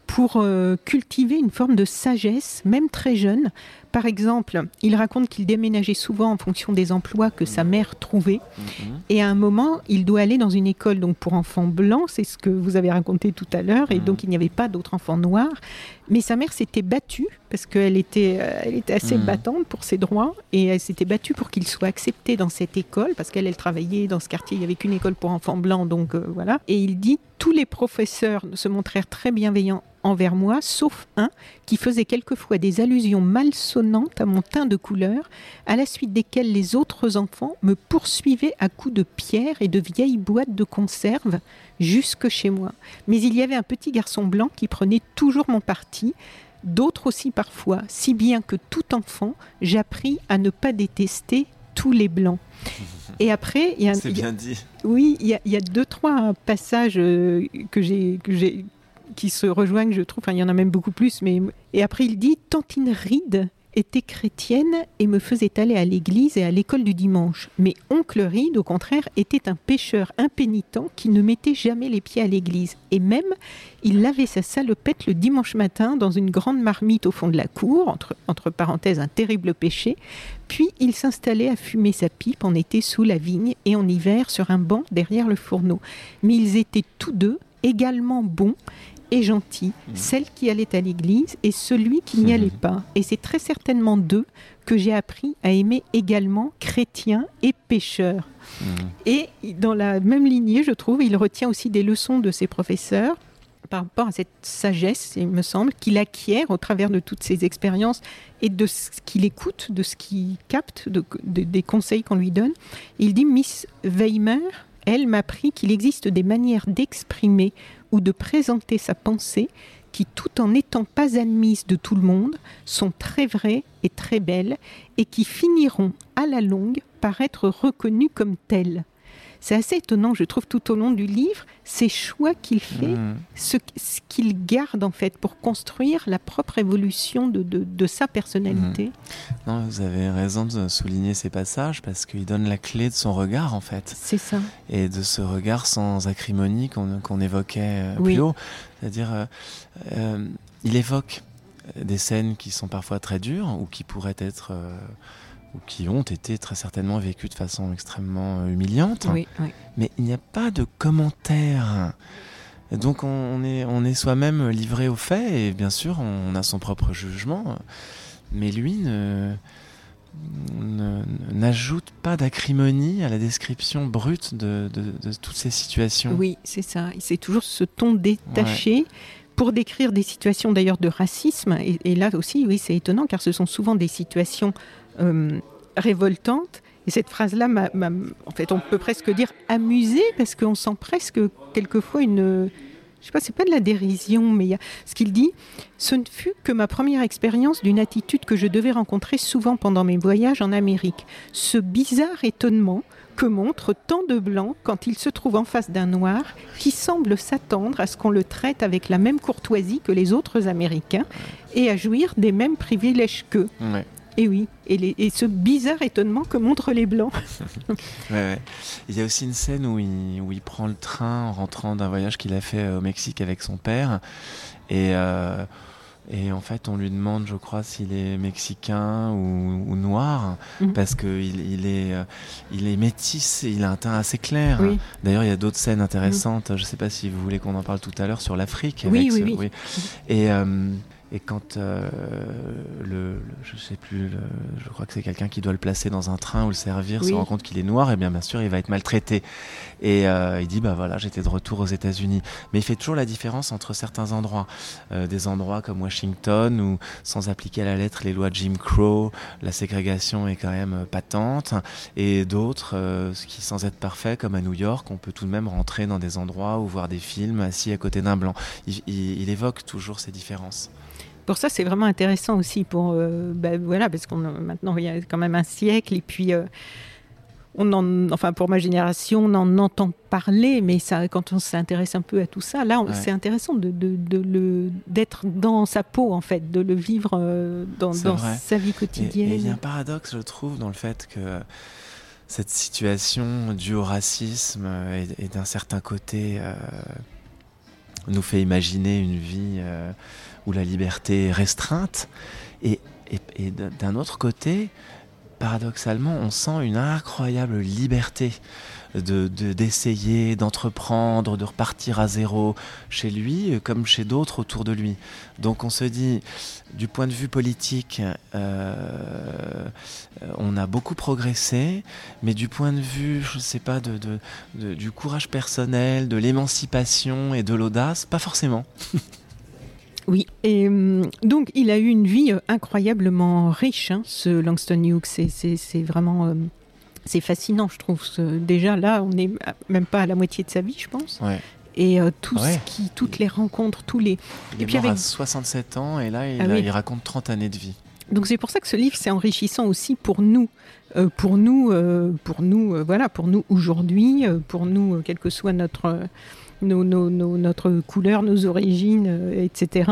[SPEAKER 1] pour euh, cultiver une forme de sagesse, même très jeune. Par exemple, il raconte qu'il déménageait souvent en fonction des emplois que sa mère trouvait. Mhm. Et à un moment, il doit aller dans une école donc pour enfants blancs, c'est ce que vous avez raconté tout à l'heure, et mhm. donc il n'y avait pas d'autres enfants noirs. Mais sa mère s'était battue, parce qu'elle était, euh, elle était assez mhm. battante pour ses droits, et elle s'était battue pour qu'il soit accepté dans cette école, parce qu'elle elle travaillait dans ce quartier, il n'y avait qu'une école pour enfants blancs, donc euh, voilà. Et il dit, tous les professeurs se montrèrent très bienveillants envers moi, sauf un qui faisait quelquefois des allusions malsonnantes à mon teint de couleur, à la suite desquelles les autres enfants me poursuivaient à coups de pierres et de vieilles boîtes de conserve jusque chez moi. Mais il y avait un petit garçon blanc qui prenait toujours mon parti, d'autres aussi parfois, si bien que tout enfant, j'appris à ne pas détester tous les blancs. Et après, il y a,
[SPEAKER 2] c'est bien dit.
[SPEAKER 1] Oui, il y, a, deux trois passages euh, que j'ai qui se rejoignent, je trouve. Enfin, il y en a même beaucoup plus. Mais et après, il dit Tantine Ride était chrétienne et me faisait aller à l'église et à l'école du dimanche. Mais oncle Ride, au contraire, était un pêcheur impénitent qui ne mettait jamais les pieds à l'église. Et même, il lavait sa salopette le dimanche matin dans une grande marmite au fond de la cour, entre, entre parenthèses un terrible péché. Puis il s'installait à fumer sa pipe en été sous la vigne et en hiver sur un banc derrière le fourneau. Mais ils étaient tous deux également bons et gentil, mmh. celle qui allait à l'église et celui qui n'y allait pas. Et c'est très certainement d'eux que j'ai appris à aimer également chrétiens et pécheurs. Mmh. Et dans la même lignée, je trouve, il retient aussi des leçons de ses professeurs par rapport à cette sagesse, il me semble, qu'il acquiert au travers de toutes ses expériences et de ce qu'il écoute, de ce qu'il capte, des conseils qu'on lui donne. Il dit Miss Weimer, elle m'a appris qu'il existe des manières d'exprimer ou de présenter sa pensée qui, tout en n'étant pas admises de tout le monde, sont très vraies et très belles et qui finiront à la longue par être reconnues comme telles. C'est assez étonnant, je trouve, tout au long du livre, ces choix qu'il fait, mmh. ce, qu'il garde en fait pour construire la propre évolution de, sa personnalité.
[SPEAKER 2] Mmh. Non, vous avez raison de souligner ces passages parce qu'il donne la clé de son regard en fait.
[SPEAKER 1] C'est ça.
[SPEAKER 2] Et de ce regard sans acrimonie qu'on évoquait euh, plus haut. C'est-à-dire, euh, euh, il évoque des scènes qui sont parfois très dures ou qui pourraient être ou qui ont été très certainement vécues de façon extrêmement euh, humiliante.
[SPEAKER 1] Oui, oui.
[SPEAKER 2] Mais il n'y a pas de commentaires. Et donc on est, on est soi-même livré aux faits et bien sûr on a son propre jugement. Mais lui n'ajoute pas d'acrimonie à la description brute de, de- de toutes ces situations.
[SPEAKER 1] Oui, c'est ça. C'est toujours ce ton détaché pour décrire des situations d'ailleurs de racisme. Et, et là aussi, oui, c'est étonnant car ce sont souvent des situations euh, révoltantes. Et cette phrase-là, en fait, on peut presque dire amusée parce qu'on sent presque quelquefois une. Je sais pas, c'est pas de la dérision, mais ce qu'il dit. Ce ne fut que ma première expérience d'une attitude que je devais rencontrer souvent pendant mes voyages en Amérique. Ce bizarre étonnement que montrent tant de blancs quand ils se trouvent en face d'un noir qui semble s'attendre à ce qu'on le traite avec la même courtoisie que les autres Américains et à jouir des mêmes privilèges qu'eux. Et oui, et, les- et ce bizarre étonnement que montrent les blancs.
[SPEAKER 2] Ouais, ouais. Il y a aussi une scène où il, où il prend le train en rentrant d'un voyage qu'il a fait euh, au Mexique avec son père. Et, euh, et en fait, on lui demande, je crois, s'il est mexicain ou, ou noir,
[SPEAKER 1] Mhm.
[SPEAKER 2] parce qu'il il est, euh, il est métis et il a un teint assez clair.
[SPEAKER 1] Oui.
[SPEAKER 2] D'ailleurs, il y a d'autres scènes intéressantes. Je ne sais pas si vous voulez qu'on en parle tout à l'heure sur l'Afrique.
[SPEAKER 1] Oui, oui,
[SPEAKER 2] ce-
[SPEAKER 1] oui.
[SPEAKER 2] Et, euh, et quand euh, le, le- je sais plus, le- je crois que c'est quelqu'un qui doit le placer dans un train ou le servir,
[SPEAKER 1] Oui.
[SPEAKER 2] se rend compte qu'il est noir, et bien bien sûr il va être maltraité. Et euh, il dit bah voilà j'étais de retour aux États-Unis. Mais il fait toujours la différence entre certains endroits, Euh, des endroits comme Washington où sans appliquer à la lettre les lois de Jim Crow, la ségrégation est quand même euh, patente, et d'autres ce qui sans être parfait comme à New York, on peut tout de même rentrer dans des endroits ou voir des films assis à côté d'un blanc. Il- il- il évoque toujours ces différences.
[SPEAKER 1] Pour ça, c'est vraiment intéressant aussi pour euh, ben voilà parce qu'on maintenant il y a quand même un siècle et puis euh, on en, enfin pour ma génération, on en entend parler, mais ça, quand on s'intéresse un peu à tout ça, là,
[SPEAKER 2] Ouais.
[SPEAKER 1] c'est intéressant de, de- de le d'être dans sa peau en fait, de le vivre euh, dans, sa vie
[SPEAKER 2] Et
[SPEAKER 1] quotidienne.
[SPEAKER 2] il y a un paradoxe, je trouve, dans le fait que cette situation due au racisme et, et d'un certain côté nous fait imaginer une vie euh, où la liberté est restreinte, et, d'un autre côté, paradoxalement, on sent une incroyable liberté de de- d'essayer, d'entreprendre, de repartir à zéro chez lui euh, comme chez d'autres autour de lui. Donc on se dit, du point de vue politique, euh, on a beaucoup progressé, mais du point de vue, je ne sais pas, de, de- de- du courage personnel, de l'émancipation et de l'audace, pas forcément.
[SPEAKER 1] Oui, et hum, donc il a eu une vie euh, incroyablement riche, hein, ce Langston Hughes. C'est- vraiment. euh, c'est fascinant, je trouve. Ce- Déjà, là, on n'est même pas à la moitié de sa vie, je pense.
[SPEAKER 2] Ouais.
[SPEAKER 1] Et euh, tout
[SPEAKER 2] Ouais.
[SPEAKER 1] ce qui, toutes les rencontres, tous les.
[SPEAKER 2] Il
[SPEAKER 1] Et
[SPEAKER 2] est
[SPEAKER 1] puis
[SPEAKER 2] mort
[SPEAKER 1] avec-
[SPEAKER 2] à 67 ans et là, il,
[SPEAKER 1] Ah
[SPEAKER 2] a-
[SPEAKER 1] oui.
[SPEAKER 2] il raconte 30 années de vie.
[SPEAKER 1] Donc c'est pour ça que ce livre c'est enrichissant aussi pour nous, Euh, pour nous, euh, pour nous, voilà, pour nous aujourd'hui, pour nous, quelle que soit notre nos, nos- nos- notre couleur, nos origines, euh, etc.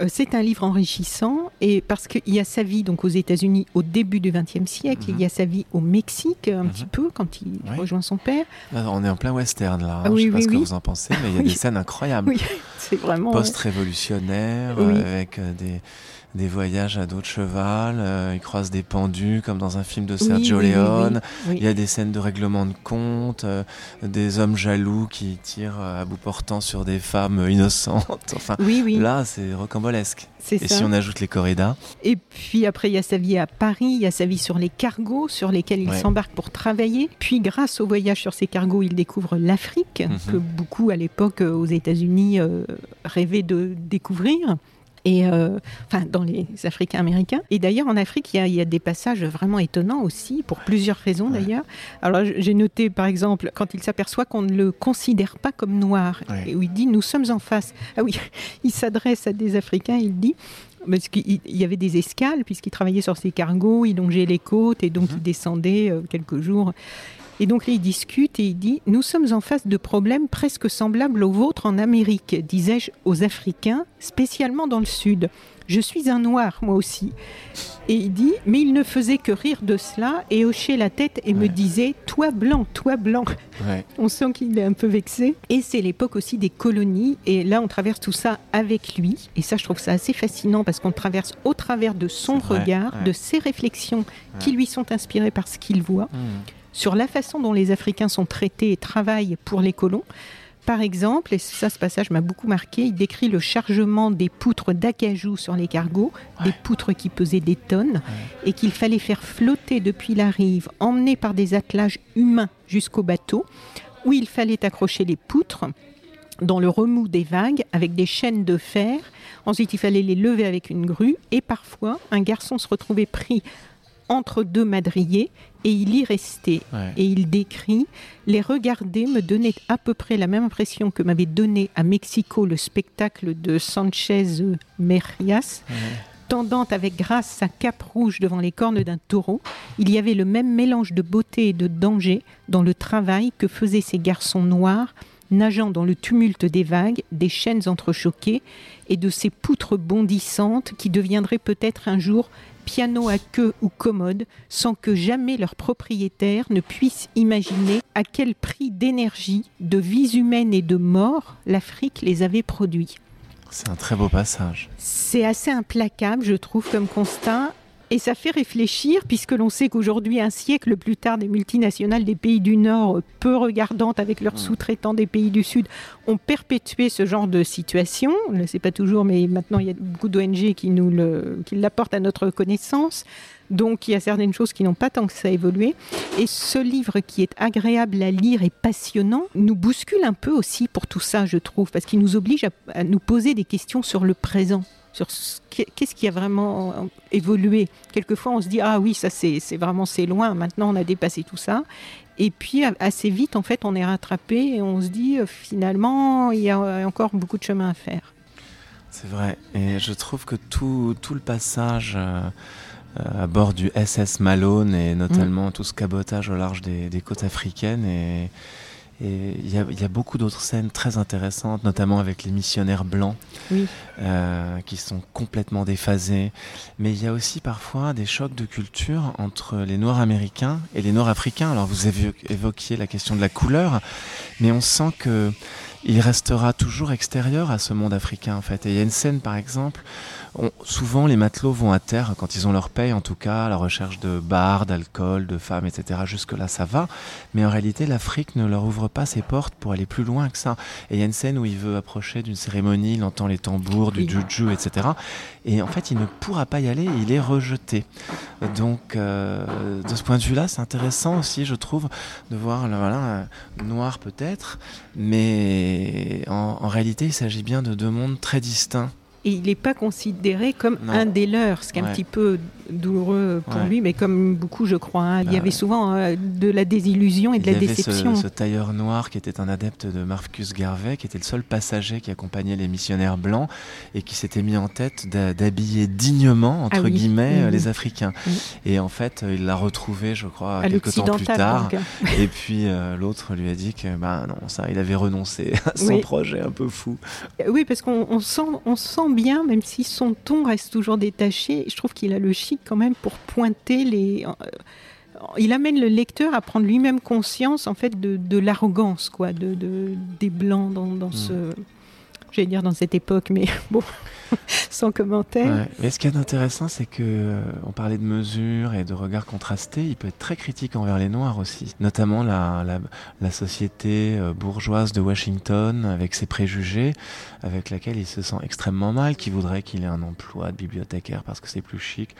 [SPEAKER 1] Euh, c'est un livre enrichissant et parce qu'il y a sa vie donc aux États-Unis au début du XXe siècle,
[SPEAKER 2] Mhm.
[SPEAKER 1] il y a sa vie au Mexique un
[SPEAKER 2] Mhm.
[SPEAKER 1] petit peu quand il
[SPEAKER 2] Oui.
[SPEAKER 1] rejoint son père.
[SPEAKER 2] Là, on est en plein western là. hein.
[SPEAKER 1] Ah
[SPEAKER 2] je
[SPEAKER 1] oui,
[SPEAKER 2] sais pas
[SPEAKER 1] oui,
[SPEAKER 2] ce que
[SPEAKER 1] oui.
[SPEAKER 2] vous en pensez, mais il y a
[SPEAKER 1] Oui.
[SPEAKER 2] des scènes incroyables.
[SPEAKER 1] Oui, c'est vraiment.
[SPEAKER 2] Post-révolutionnaire,
[SPEAKER 1] Oui.
[SPEAKER 2] euh, avec euh, des, des voyages à dos de cheval. euh, il croise des pendus comme dans un film de Sergio
[SPEAKER 1] oui,
[SPEAKER 2] Leone.
[SPEAKER 1] oui.
[SPEAKER 2] Il y a des scènes de règlement de compte, euh, des hommes jaloux qui tirent euh, à bout portant sur des femmes innocentes. Enfin,
[SPEAKER 1] Oui, oui,
[SPEAKER 2] là, c'est rocambolesque. Et
[SPEAKER 1] ça.
[SPEAKER 2] si on ajoute les corridas,
[SPEAKER 1] Et puis après, il y a sa vie à Paris, il y a sa vie sur les cargos sur lesquels il
[SPEAKER 2] Ouais.
[SPEAKER 1] s'embarque pour travailler. Puis grâce au voyage sur ces cargos, il découvre l'Afrique,
[SPEAKER 2] Mhm.
[SPEAKER 1] que beaucoup à l'époque aux États-Unis euh, rêvaient de découvrir. Et euh, enfin, dans les Africains américains. Et d'ailleurs, en Afrique, il y, a, il y a des passages vraiment étonnants aussi, pour plusieurs raisons
[SPEAKER 2] Ouais.
[SPEAKER 1] d'ailleurs. Alors, j'ai noté, par exemple, quand il s'aperçoit qu'on ne le considère pas comme noir,
[SPEAKER 2] Ouais.
[SPEAKER 1] et où il dit Nous sommes en face. Ah oui, il s'adresse à des Africains, il dit parce qu'il il y avait des escales, puisqu'il travaillait sur ces cargos, il longeait les côtes et donc
[SPEAKER 2] Mhm.
[SPEAKER 1] il descendait euh, quelques jours. Et donc là, il discute et il dit Nous sommes en face de problèmes presque semblables aux vôtres en Amérique, disais-je aux Africains, spécialement dans le Sud. Je suis un noir, moi aussi. Et il dit, mais il ne faisait que rire de cela et hocher la tête et me disait, toi blanc, toi blanc. On sent qu'il est un peu vexé. Et c'est l'époque aussi des colonies. Et là, on traverse tout ça avec lui. Et ça, je trouve ça assez fascinant parce qu'on traverse au travers de son regard, de ses réflexions qui lui sont inspirées par ce qu'il voit. Hmm. Sur la façon dont les Africains sont traités et travaillent pour les colons. Par exemple, et ça, ce passage m'a beaucoup marqué, il décrit le chargement des poutres d'acajou sur les cargos, des poutres qui pesaient des tonnes, et qu'il fallait faire flotter depuis la rive, emmener par des attelages humains jusqu'au bateau, où il fallait accrocher les poutres dans le remous des vagues avec des chaînes de fer. Ensuite, il fallait les lever avec une grue, et parfois, un garçon se retrouvait pris entre deux madriers et il y restait. Et il décrit Les regarder me donnait à peu près la même impression que m'avait donné à Mexico le spectacle de Sanchez Merias. Tendant avec grâce sa cape rouge devant les cornes d'un taureau, il y avait le même mélange de beauté et de danger dans le travail que faisaient ces garçons noirs, nageant dans le tumulte des vagues, des chaînes entrechoquées et de ces poutres bondissantes qui deviendraient peut-être un jour piano à queue ou commode sans que jamais leur propriétaire ne puisse imaginer à quel prix d'énergie, de vies humaines et de mort l'Afrique les avait produits.
[SPEAKER 2] C'est un très beau passage.
[SPEAKER 1] C'est assez implacable, je trouve, comme constat. Et ça fait réfléchir, puisque l'on sait qu'aujourd'hui, un siècle plus tard, des multinationales des pays du Nord, peu regardantes avec leurs sous-traitants des pays du Sud, ont perpétué ce genre de situation. On ne sait pas toujours, mais maintenant, il y a beaucoup d'ONG qui nous le, qui l'apportent à notre connaissance. Donc, il y a certaines choses qui n'ont pas tant que ça évolué. Et ce livre qui est agréable à lire et passionnant nous bouscule un peu aussi pour tout ça, je trouve, parce qu'il nous oblige à nous poser des questions sur le présent sur qu'est-ce qui a vraiment euh, évolué. Quelquefois, on se dit ah oui, ça c'est vraiment c'est loin. Maintenant, on a dépassé tout ça. Et puis assez vite, en fait, on est rattrapé et on se dit euh, finalement, il y a encore beaucoup de chemin à faire.
[SPEAKER 2] C'est vrai. Et je trouve que tout, tout le passage euh, à bord du SS Malone et notamment mm. tout ce cabotage au large des, des côtes africaines est et il y, a, beaucoup d'autres scènes très intéressantes, notamment avec les missionnaires blancs, euh, qui sont complètement déphasés. Mais il y a aussi parfois des chocs de culture entre les Noirs américains et les Noirs africains. Alors vous avez évoqué la question de la couleur, mais on sent que il restera toujours extérieur à ce monde africain en fait. Et il y a une scène par exemple souvent, les matelots vont à terre quand ils ont leur paye, en tout cas, à la recherche de bars, d'alcool, de femmes, etc. Jusque-là, ça va. Mais en réalité, l'Afrique ne leur ouvre pas ses portes pour aller plus loin que ça. Et il y a une scène où il veut approcher d'une cérémonie, il entend les tambours, du juju, etc. Et en fait, il ne pourra pas y aller, il est rejeté. Donc, euh, de ce point de vue-là, c'est intéressant aussi, je trouve, de voir, voilà, noir peut-être, mais en réalité, il s'agit bien de deux mondes très distincts
[SPEAKER 1] et il n'est pas considéré comme un des leurs, ce qui est un petit peu douloureux pour lui, mais comme beaucoup, je crois. Hein. il y bah avait souvent euh, de la désillusion et de la déception.
[SPEAKER 2] Ce, ce, tailleur noir qui était un adepte de Marcus Garvey, qui était le seul passager qui accompagnait les missionnaires blancs et qui s'était mis en tête d'habiller dignement, entre ah guillemets, euh, les Africains. Et en fait, euh, il l'a retrouvé, je crois, quelques temps plus tard. et puis l'autre lui a dit que bah, non, ça, il avait renoncé à son projet un peu fou.
[SPEAKER 1] Oui, parce qu'on sent, on sent bien, même si son ton reste toujours détaché. Je trouve qu'il a le chic quand même pour pointer les. Euh, il amène le lecteur à prendre lui-même conscience en fait de, l'arrogance quoi, de, des blancs dans, dans mm. ce j'allais dire dans cette époque, mais bon, sans commentaire.
[SPEAKER 2] Mais ce qui est intéressant, c'est que euh, on parlait de mesures et de regards contrastés. Il peut être très critique envers les Noirs aussi, notamment la, la, société euh, bourgeoise de Washington avec ses préjugés, avec laquelle il se sent extrêmement mal, qui voudrait qu'il ait un emploi de bibliothécaire parce que c'est plus chic.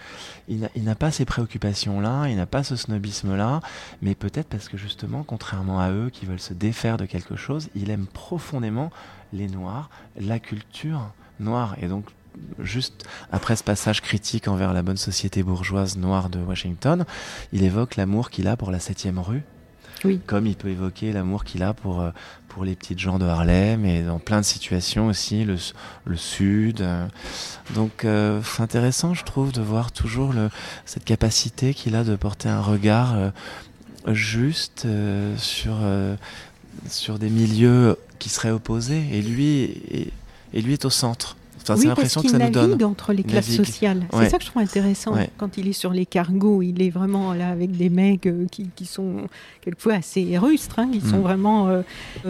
[SPEAKER 2] Il n'a pas ces préoccupations-là, il n'a pas ce snobisme-là, mais peut-être parce que justement, contrairement à eux qui veulent se défaire de quelque chose, il aime profondément les Noirs, la culture noire. Et donc, juste après ce passage critique envers la bonne société bourgeoise noire de Washington, il évoque l'amour qu'il a pour la septième rue. Oui. Comme il peut évoquer l'amour qu'il a pour, euh, pour les petites gens de Harlem et dans plein de situations aussi, le, le Sud. Donc euh, c'est intéressant, je trouve, de voir toujours le, cette capacité qu'il a de porter un regard euh, juste sur, sur des milieux qui seraient opposés. Et lui, et, lui est au centre
[SPEAKER 1] oui, ça nous donne. entre les classes sociales. C'est ça que je trouve intéressant. Quand il est sur les cargos, il est vraiment là avec des mecs euh, qui, qui, sont quelquefois assez rustres, hein, qui sont mm. vraiment. Euh,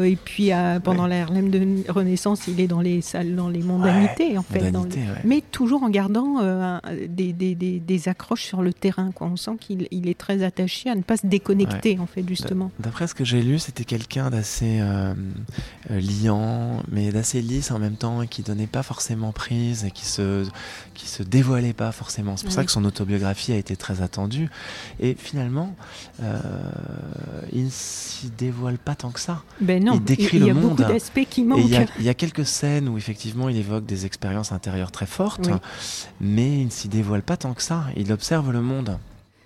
[SPEAKER 1] et puis pendant la Harlem de Renaissance, il est dans les salles, dans les mondanités en fait. Mais toujours en gardant euh, des, des, des, accroches sur le terrain. Quoi. On sent qu'il il est très attaché à ne pas se déconnecter en fait justement.
[SPEAKER 2] D'après ce que j'ai lu, c'était quelqu'un d'assez liant, mais d'assez lisse en même temps, et qui donnait pas forcément prise et qui se, qui se dévoilait pas forcément. C'est pour ça que son autobiographie a été très attendue. Et finalement, euh, il ne s'y dévoile pas tant que ça.
[SPEAKER 1] Ben non,
[SPEAKER 2] il décrit
[SPEAKER 1] il,
[SPEAKER 2] le
[SPEAKER 1] y a
[SPEAKER 2] monde.
[SPEAKER 1] beaucoup d'aspects qui manquent.
[SPEAKER 2] Il y, a, quelques scènes où effectivement il évoque des expériences intérieures très fortes, mais il ne s'y dévoile pas tant que ça. Il observe le monde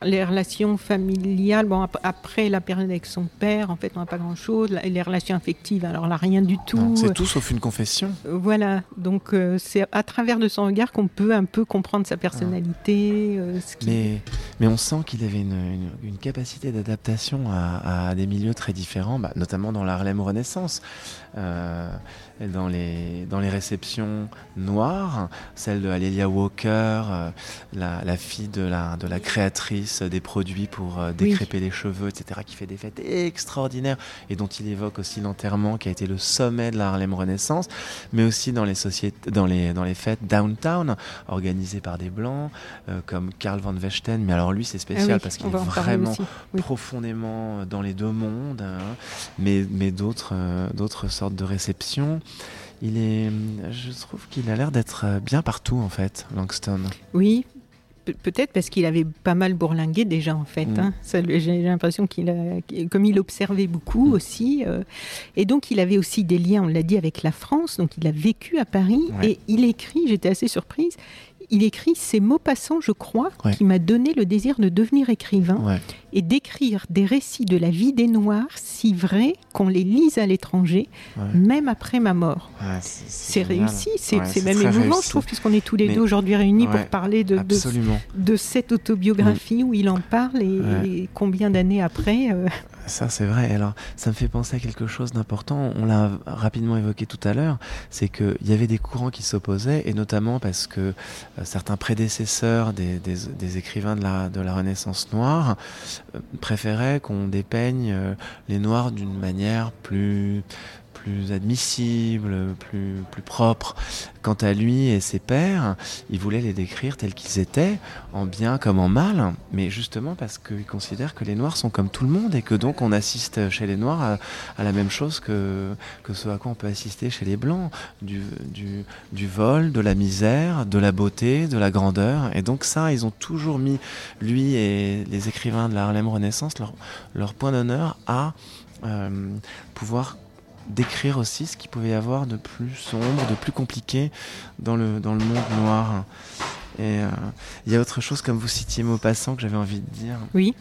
[SPEAKER 1] les relations familiales, bon, après la période avec son père, en fait, on n'a pas grand-chose. Les relations affectives, alors là, rien du tout.
[SPEAKER 2] C'est tout sauf une confession.
[SPEAKER 1] Euh, voilà, donc euh, c'est à travers de son regard qu'on peut un peu comprendre sa personnalité. Euh,
[SPEAKER 2] mais, mais on sent qu'il avait une, une, capacité d'adaptation à, à, des milieux très différents, bah, notamment dans la Harlem Renaissance dans les, dans les réceptions noires, celle de Alelia Walker, euh, la, fille de la, de la créatrice des produits pour euh, décréper les cheveux, etc., qui fait des fêtes extraordinaires et dont il évoque aussi l'enterrement qui a été le sommet de la Harlem Renaissance, mais aussi dans les, sociétés, dans les, dans les fêtes downtown, organisées par des blancs, euh, comme Karl van Vechten. Mais alors lui, c'est spécial ah parce qu'il est vraiment profondément dans les deux mondes, hein, mais, mais d'autres, d'autres sortes de réceptions il est, je trouve qu'il a l'air d'être euh, bien partout en fait, Langston.
[SPEAKER 1] Oui, peut-être parce qu'il avait pas mal bourlingué déjà en fait. Mm. Hein. J'ai l'impression qu'il a, comme il observait beaucoup mm. aussi, euh, et donc il avait aussi des liens, on l'a dit, avec la France. Donc il a vécu à Paris et il écrit. J'étais assez surprise il écrit ces mots passants, je crois, qui m'a donné le désir de devenir écrivain et d'écrire des récits de la vie des Noirs si vrais qu'on les lise à l'étranger, même après ma mort. c'est réussi, c'est même émouvant, je trouve, puisqu'on est tous les deux aujourd'hui réunis pour parler de, de, cette autobiographie où il en parle et, combien d'années après. Euh,
[SPEAKER 2] ça, c'est vrai. Alors, ça me fait penser à quelque chose d'important. On l'a rapidement évoqué tout à l'heure. C'est qu'il y avait des courants qui s'opposaient, et notamment parce que euh, certains prédécesseurs des, écrivains de la, de la Renaissance noire euh, préféraient qu'on dépeigne euh, les Noirs d'une manière plus plus admissible, plus, plus propre. Quant à lui et ses pères, il voulait les décrire tels qu'ils étaient, en bien comme en mal, mais justement parce qu'il considère que les Noirs sont comme tout le monde et que donc on assiste chez les Noirs à, la même chose que, que ce à quoi on peut assister chez les Blancs, du, du, vol, de la misère, de la beauté, de la grandeur. Et donc ça, ils ont toujours mis, lui et les écrivains de la Harlem Renaissance, leur, leur point d'honneur à euh, pouvoir décrire aussi ce qu'il pouvait y avoir de plus sombre, de plus compliqué dans le, dans le monde noir. Et euh, il y a autre chose, comme vous citiez Maupassant, que j'avais envie de dire.
[SPEAKER 1] Oui.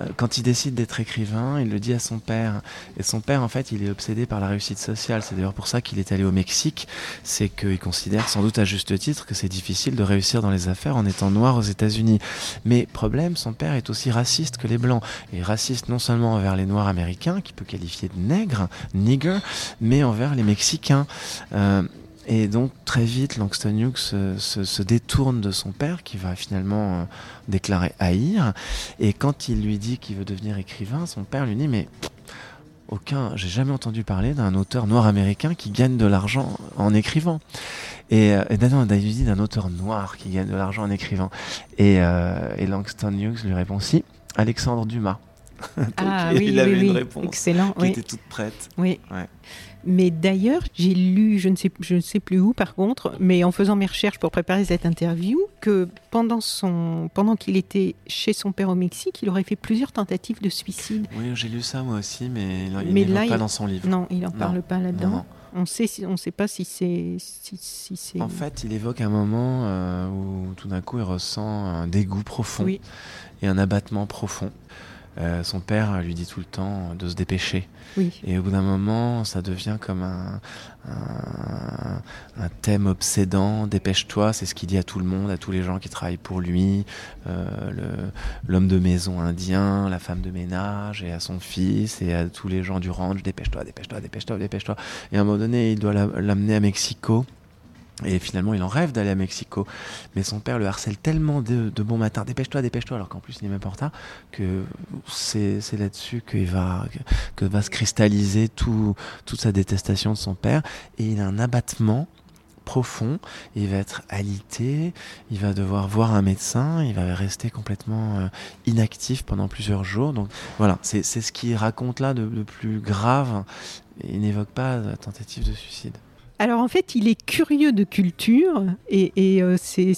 [SPEAKER 2] Euh, quand il décide d'être écrivain, il le dit à son père. Et son père, en fait, il est obsédé par la réussite sociale. C'est d'ailleurs pour ça qu'il est allé au Mexique. C'est qu'il considère, sans doute à juste titre, que c'est difficile de réussir dans les affaires en étant noir aux États-Unis. Mais problème, son père est aussi raciste que les blancs. Et raciste non seulement envers les noirs américains, qu'il peut qualifier de nègres, nigger, mais envers les Mexicains. Euh, et donc très vite, Langston Hughes se, détourne de son père, qui va finalement euh, déclarer haïr. Et quand il lui dit qu'il veut devenir écrivain, son père lui dit mais aucun, j'ai jamais entendu parler d'un auteur noir américain qui gagne de l'argent en écrivant. Et, euh, et il lui dit d'un auteur noir qui gagne de l'argent en écrivant. Et, euh, et Langston Hughes lui répond si, Alexandre Dumas.
[SPEAKER 1] ah oui, il avait une
[SPEAKER 2] réponse
[SPEAKER 1] Excellent,
[SPEAKER 2] qui était toute prête.
[SPEAKER 1] Oui. Mais d'ailleurs, j'ai lu, je ne, sais, je ne sais plus où par contre, mais en faisant mes recherches pour préparer cette interview, que pendant, son, pendant qu'il était chez son père au Mexique, il aurait fait plusieurs tentatives de suicide.
[SPEAKER 2] Oui, j'ai lu ça moi aussi, mais il ne parle pas dans son livre.
[SPEAKER 1] Non, il n'en parle pas là-dedans. On sait, on ne sait pas si c'est. Si, c'est...
[SPEAKER 2] en fait, il évoque un moment euh, où tout d'un coup il ressent un dégoût profond et un abattement profond. Euh, son père lui dit tout le temps de se dépêcher.
[SPEAKER 1] Oui.
[SPEAKER 2] Et au bout d'un moment, ça devient comme un, un, un thème obsédant. Dépêche-toi, c'est ce qu'il dit à tout le monde, à tous les gens qui travaillent pour lui, euh, l'homme de maison indien, la femme de ménage, et à son fils, et à tous les gens du ranch. Dépêche-toi, dépêche-toi, dépêche-toi, dépêche-toi. Et à un moment donné, il doit la- l'amener à Mexico. Et finalement, il en rêve d'aller à Mexico. Mais son père le harcèle tellement de, bon matin, dépêche-toi, dépêche-toi, alors qu'en plus, il n'est même pas en retard, que c'est là-dessus qu'il va, que, va se cristalliser tout, toute sa détestation de son père. Et il a un abattement profond, il va être alité, il va devoir voir un médecin, il va rester complètement euh, inactif pendant plusieurs jours. Donc voilà, c'est c'est ce qu'il raconte là de, de plus grave. Il n'évoque pas la tentative de suicide.
[SPEAKER 1] Alors en fait, il est curieux de culture et, et, euh, c'est-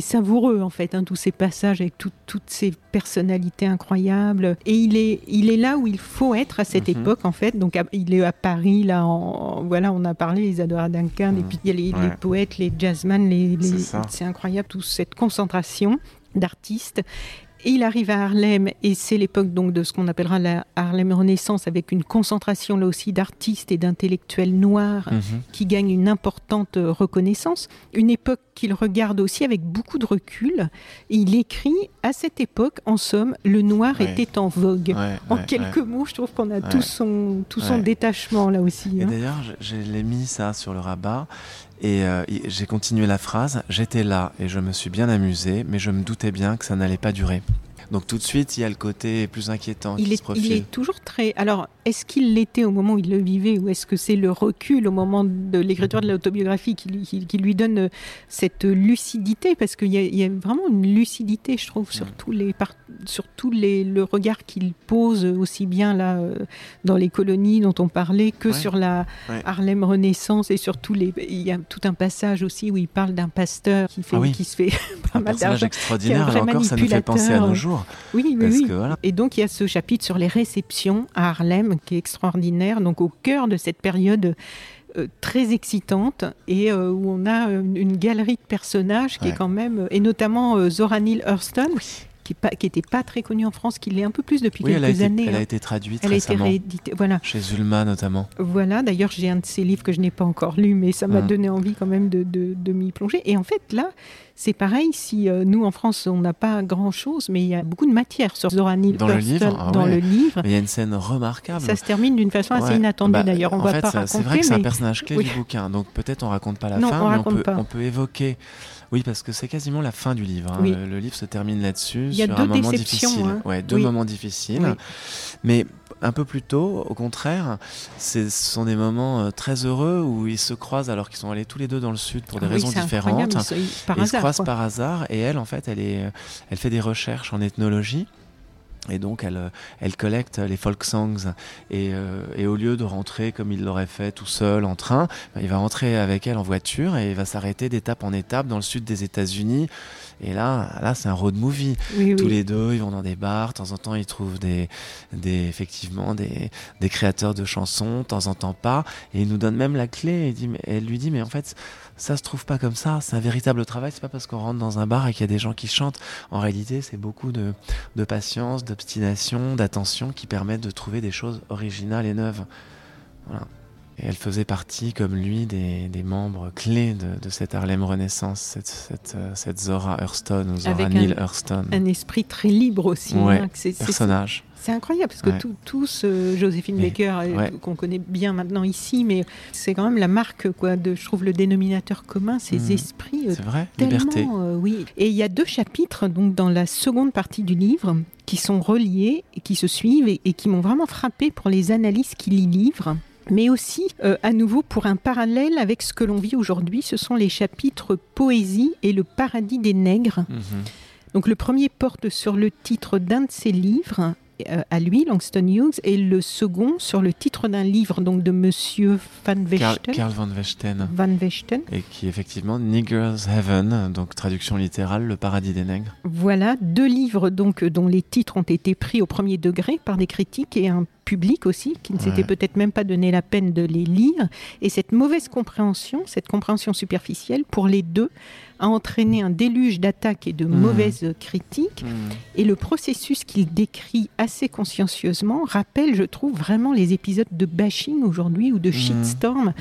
[SPEAKER 1] savoureux en fait, hein, tous ces passages avec tout- toutes ces personnalités incroyables. Et il est, il est là où il faut être à cette
[SPEAKER 2] Mhm.
[SPEAKER 1] époque en fait. Donc à- il est à Paris là, en, voilà, on a parlé Isadora Duncan et
[SPEAKER 2] Mhm.
[SPEAKER 1] puis il y a les, poètes, les jazzmen, les, les-
[SPEAKER 2] c'est
[SPEAKER 1] incroyable toute cette concentration d'artistes. Il arrive à Harlem et c'est l'époque donc de ce qu'on appellera la Harlem Renaissance avec une concentration là aussi d'artistes et d'intellectuels noirs
[SPEAKER 2] Mhm.
[SPEAKER 1] qui gagne une importante euh, reconnaissance. Une époque qu'il regarde aussi avec beaucoup de recul. Il écrit à cette époque, en somme, le noir
[SPEAKER 2] Ouais.
[SPEAKER 1] était en vogue.
[SPEAKER 2] Ouais,
[SPEAKER 1] En
[SPEAKER 2] ouais,
[SPEAKER 1] quelques mots, je trouve qu'on a tout son, tout son détachement là aussi.
[SPEAKER 2] Et
[SPEAKER 1] hein.
[SPEAKER 2] d'ailleurs, je, je l'ai mis ça sur le rabat et euh, y- j'ai continué la phrase. J'étais là et je me suis bien amusé, mais je me doutais bien que ça n'allait pas durer. Donc tout de suite, il y a le côté plus inquiétant
[SPEAKER 1] Il
[SPEAKER 2] qui
[SPEAKER 1] est,
[SPEAKER 2] se profile.
[SPEAKER 1] il est toujours très. Alors, est-ce qu'il l'était au moment où il le vivait ou est-ce que c'est le recul au moment de l'écriture de l'autobiographie qui, lui- qui- qui lui donne euh, cette lucidité? Parce qu'il y, a- il y a vraiment une lucidité, je trouve, sur tous les, par- sur tous les, le regard qu'il pose aussi bien là euh, dans les colonies dont on parlait que
[SPEAKER 2] Ouais.
[SPEAKER 1] sur la
[SPEAKER 2] Ouais.
[SPEAKER 1] Harlem Renaissance et sur tous les. Il y a tout un passage aussi où il parle d'un pasteur qui, fait,
[SPEAKER 2] Ah oui.
[SPEAKER 1] qui se fait pas
[SPEAKER 2] un
[SPEAKER 1] mal
[SPEAKER 2] personnage extraordinaire. Là encore, ça nous fait penser à nos jours.
[SPEAKER 1] Oui, oui,
[SPEAKER 2] Parce
[SPEAKER 1] oui.
[SPEAKER 2] que voilà.
[SPEAKER 1] Et donc, il y a ce chapitre sur les réceptions à Harlem qui est extraordinaire, donc au cœur de cette période euh, très excitante et euh, où on a euh, une galerie de personnages qui est quand même, et notamment euh, Zora Neale Hurston, qui n'était pas très connue en France, qui l'est un peu plus depuis
[SPEAKER 2] Oui, elle
[SPEAKER 1] quelques
[SPEAKER 2] été,
[SPEAKER 1] années.
[SPEAKER 2] elle a
[SPEAKER 1] hein.
[SPEAKER 2] été traduite
[SPEAKER 1] Elle a été
[SPEAKER 2] récemment.
[SPEAKER 1] rééditée. Voilà.
[SPEAKER 2] Chez Zulma notamment.
[SPEAKER 1] Voilà, d'ailleurs, j'ai un de ces livres que je n'ai pas encore lu, mais ça m'a
[SPEAKER 2] Mhm.
[SPEAKER 1] donné envie quand même de, de- de m'y plonger. Et en fait, là, c'est pareil, si euh, nous, en France, on n'a pas grand-chose, mais il y a beaucoup de matière sur Zora Neale
[SPEAKER 2] Dans le livre Ah
[SPEAKER 1] dans
[SPEAKER 2] ouais.
[SPEAKER 1] le livre.
[SPEAKER 2] Mais il y a une scène remarquable.
[SPEAKER 1] Ça se termine d'une façon assez inattendue,
[SPEAKER 2] Bah,
[SPEAKER 1] d'ailleurs. On
[SPEAKER 2] en
[SPEAKER 1] va
[SPEAKER 2] fait,
[SPEAKER 1] pas raconter,
[SPEAKER 2] C'est vrai que c'est un personnage clé
[SPEAKER 1] Oui.
[SPEAKER 2] du bouquin, donc peut-être on raconte pas la
[SPEAKER 1] Non,
[SPEAKER 2] fin,
[SPEAKER 1] on
[SPEAKER 2] mais peut, on peut évoquer. Oui, parce que c'est quasiment la fin du livre. hein.
[SPEAKER 1] Oui.
[SPEAKER 2] Le, le livre se termine là-dessus,
[SPEAKER 1] Il y a
[SPEAKER 2] sur
[SPEAKER 1] deux
[SPEAKER 2] un moment difficile.
[SPEAKER 1] hein.
[SPEAKER 2] Ouais, deux
[SPEAKER 1] Oui.
[SPEAKER 2] moments difficiles.
[SPEAKER 1] Oui.
[SPEAKER 2] Mais un peu plus tôt, au contraire, ce sont des moments euh, très heureux où ils se croisent alors qu'ils sont allés tous les deux dans le sud pour des
[SPEAKER 1] oui,
[SPEAKER 2] raisons différentes.
[SPEAKER 1] ils se- ils- par
[SPEAKER 2] Et ils se
[SPEAKER 1] hasard.
[SPEAKER 2] croisent
[SPEAKER 1] quoi.
[SPEAKER 2] par hasard et elle en fait elle est elle fait des recherches en ethnologie et donc elle, euh, elle collecte les folk songs et, euh, et au lieu de rentrer comme il l'aurait fait tout seul en train, il va rentrer avec elle en voiture et il va s'arrêter d'étape en étape dans le sud des États-Unis. Et là, là c'est un road movie.
[SPEAKER 1] Oui,
[SPEAKER 2] Tous
[SPEAKER 1] oui.
[SPEAKER 2] les deux, ils vont dans des bars. De temps en temps, ils trouvent des, des effectivement des, des créateurs de chansons. De temps en temps, pas. Et il nous donne même la clé. Et dit, elle lui dit, mais en fait, ça se trouve pas comme ça. C'est un véritable travail. C'est pas parce qu'on rentre dans un bar et qu'il y a des gens qui chantent. En réalité, c'est beaucoup de, de patience, d'obstination, d'attention qui permettent de trouver des choses originales et neuves. Voilà. Et elle faisait partie, comme lui, des, des membres clés de, de cette Harlem Renaissance, cette, cette, euh, cette Zora Hurston ou Zora
[SPEAKER 1] Avec un-
[SPEAKER 2] Hurston.
[SPEAKER 1] Un esprit très libre aussi.
[SPEAKER 2] Ouais,
[SPEAKER 1] hein, que c'est- c'est-
[SPEAKER 2] personnage.
[SPEAKER 1] C'est incroyable parce que
[SPEAKER 2] Ouais.
[SPEAKER 1] tout, tout ce Joséphine
[SPEAKER 2] Mais-
[SPEAKER 1] Baker euh,
[SPEAKER 2] ouais.
[SPEAKER 1] qu'on connaît bien maintenant ici, mais c'est quand même la marque quoi. De, je trouve le dénominateur commun, ces
[SPEAKER 2] Mhm.
[SPEAKER 1] esprits euh,
[SPEAKER 2] C'est vrai,
[SPEAKER 1] tellement,
[SPEAKER 2] liberté.
[SPEAKER 1] euh, oui. Et il y a deux chapitres donc dans la seconde partie du livre qui sont reliés et qui se suivent et, et qui m'ont vraiment frappé pour les analyses qu'il y livre. Mais aussi, euh, à nouveau, pour un parallèle avec ce que l'on vit aujourd'hui, ce sont les chapitres Poésie et le paradis des nègres.
[SPEAKER 2] Mhm.
[SPEAKER 1] Donc le premier porte sur le titre d'un de ses livres euh, à lui, Langston Hughes, et le second sur le titre d'un livre donc de Monsieur Van Vechten.
[SPEAKER 2] Karl van Vechten.
[SPEAKER 1] Van Vechten.
[SPEAKER 2] Et qui est effectivement Nigger's Heaven, donc traduction littérale, le paradis des nègres.
[SPEAKER 1] Voilà deux livres donc euh, dont les titres ont été pris au premier degré par des critiques et un public aussi, qui ne s'était peut-être même pas donné la peine de les lire. Et cette mauvaise compréhension, cette compréhension superficielle, pour les deux, a entraîné un déluge d'attaques et de mmh. mauvaises critiques. Mmh. Et le processus qu'il décrit assez consciencieusement rappelle, je trouve, vraiment les épisodes de bashing aujourd'hui ou de mmh. shitstorm,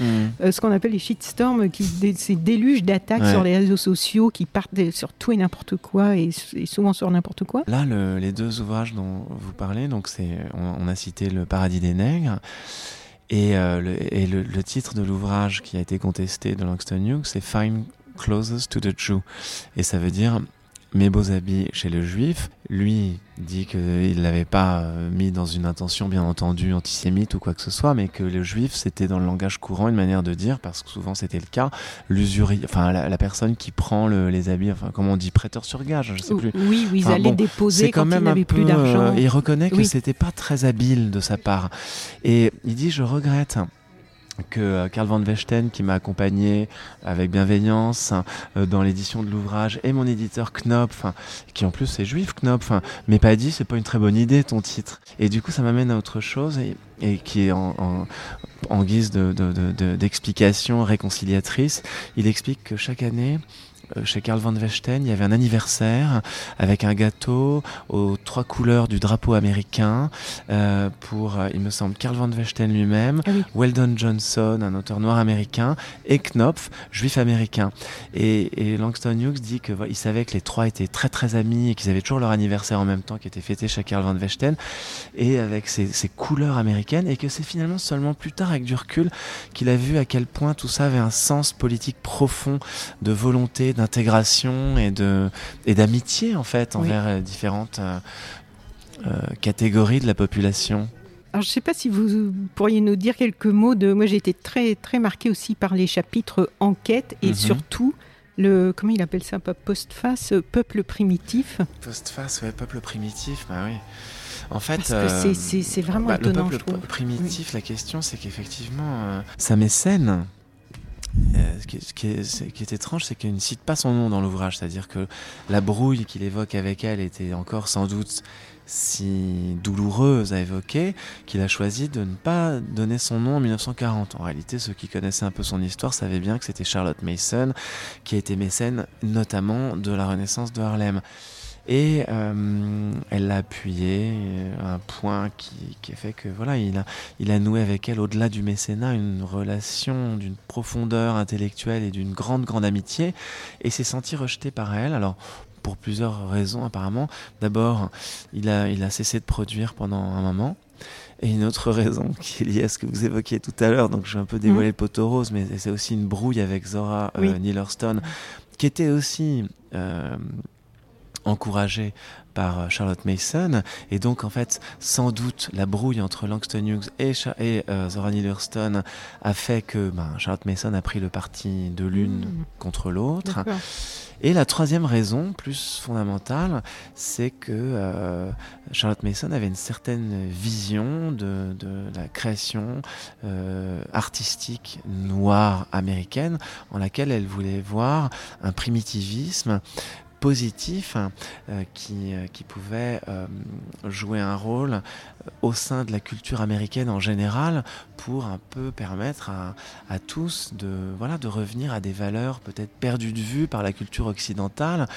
[SPEAKER 1] euh, ce qu'on appelle les shitstorms, qui, ces déluges d'attaques sur les réseaux sociaux qui partent sur tout et n'importe quoi et, souvent sur n'importe quoi.
[SPEAKER 2] Là, les deux ouvrages dont vous parlez, donc c'est, on, a cité Le Paradis des Nègres. Et, euh, le, titre de l'ouvrage qui a été contesté de Langston Hughes, c'est Fine closest to the Jew. Et ça veut dire mes beaux habits chez le juif. Lui dit qu'il ne l'avait pas euh, mis dans une intention, bien entendu, antisémite ou quoi que ce soit, mais que le juif, c'était dans le langage courant une manière de dire, parce que souvent c'était le cas, l'usurier, enfin la, personne qui prend les habits, enfin comment on dit, prêteur sur gage, je sais plus.
[SPEAKER 1] Oui, oui ils allaient déposer quand, quand il plus d'argent. Euh,
[SPEAKER 2] il reconnaît que c'était pas très habile de sa part. Et il dit, je regrette que euh, Karl van Vechten, qui m'a accompagné avec bienveillance hein, euh, dans l'édition de l'ouvrage, et mon éditeur Knopf, hein, qui en plus est juif Knopf, hein, m'ait pas dit c'est pas une très bonne idée ton titre. Et du coup, ça m'amène à autre chose et, qui est en, guise d'explication réconciliatrice. Il explique que chaque année, chez Karl van Vechten, il y avait un anniversaire avec un gâteau aux trois couleurs du drapeau américain euh, pour, euh, il me semble, Karl van Vechten lui-même, ah Weldon Johnson, un auteur noir américain, et Knopf, juif américain. Et, Langston Hughes dit qu'il il savait que les trois étaient très très amis et qu'ils avaient toujours leur anniversaire en même temps qui était fêté chez Karl van Vechten et avec ses, ses couleurs américaines et que c'est finalement seulement plus tard avec du recul qu'il a vu à quel point tout ça avait un sens politique profond de volonté, d'intégration et de et d'amitié en fait envers euh, différentes euh, euh, catégories de la population.
[SPEAKER 1] Alors, je ne sais pas si vous pourriez nous dire quelques mots de. Moi, j'ai été très, très marqué aussi par les chapitres enquête et mhm. surtout le. Comment il appelle ça Postface, peuple primitif.
[SPEAKER 2] Postface, ouais, peuple primitif, bah oui. En fait,
[SPEAKER 1] c'est vraiment bah, étonnant.
[SPEAKER 2] Le peuple primitif, la question, c'est qu'effectivement, ça mécène euh, ce, qui est, étrange, c'est qu'il ne cite pas son nom dans l'ouvrage, c'est-à-dire que la brouille qu'il évoque avec elle était encore sans doute si douloureuse à évoquer qu'il a choisi de ne pas donner son nom en 1940. En réalité, ceux qui connaissaient un peu son histoire savaient bien que c'était Charlotte Mason qui a été mécène notamment de la Renaissance de Harlem. Et euh, elle l'a appuyé, euh, un point qui, qui, fait que voilà, il a, il a noué avec elle, au-delà du mécénat, une relation d'une profondeur intellectuelle et d'une grande, grande amitié, et s'est senti rejeté par elle. Alors, pour plusieurs raisons apparemment. D'abord, il a, il a cessé de produire pendant un moment. Et une autre raison qui est liée à ce que vous évoquiez tout à l'heure, donc je vais un peu dévoiler mmh. le poteau rose, mais c'est aussi une brouille avec Zora euh, qui était aussi euh, encouragé par euh, Charlotte Mason. Et donc, en fait, sans doute, la brouille entre Langston Hughes et, et euh, Zora Neale Hurston a fait que ben, Charlotte Mason a pris le parti de l'une hmm. contre l'autre. Et la troisième raison, plus fondamentale, c'est que euh, Charlotte Mason avait une certaine vision de, de la création euh, artistique noire américaine, en laquelle elle voulait voir un primitivisme positif hein, euh, qui, euh, qui pouvait euh, jouer un rôle au sein de la culture américaine en général pour un peu permettre à, tous de, de revenir à des valeurs peut-être perdues de vue par la culture occidentale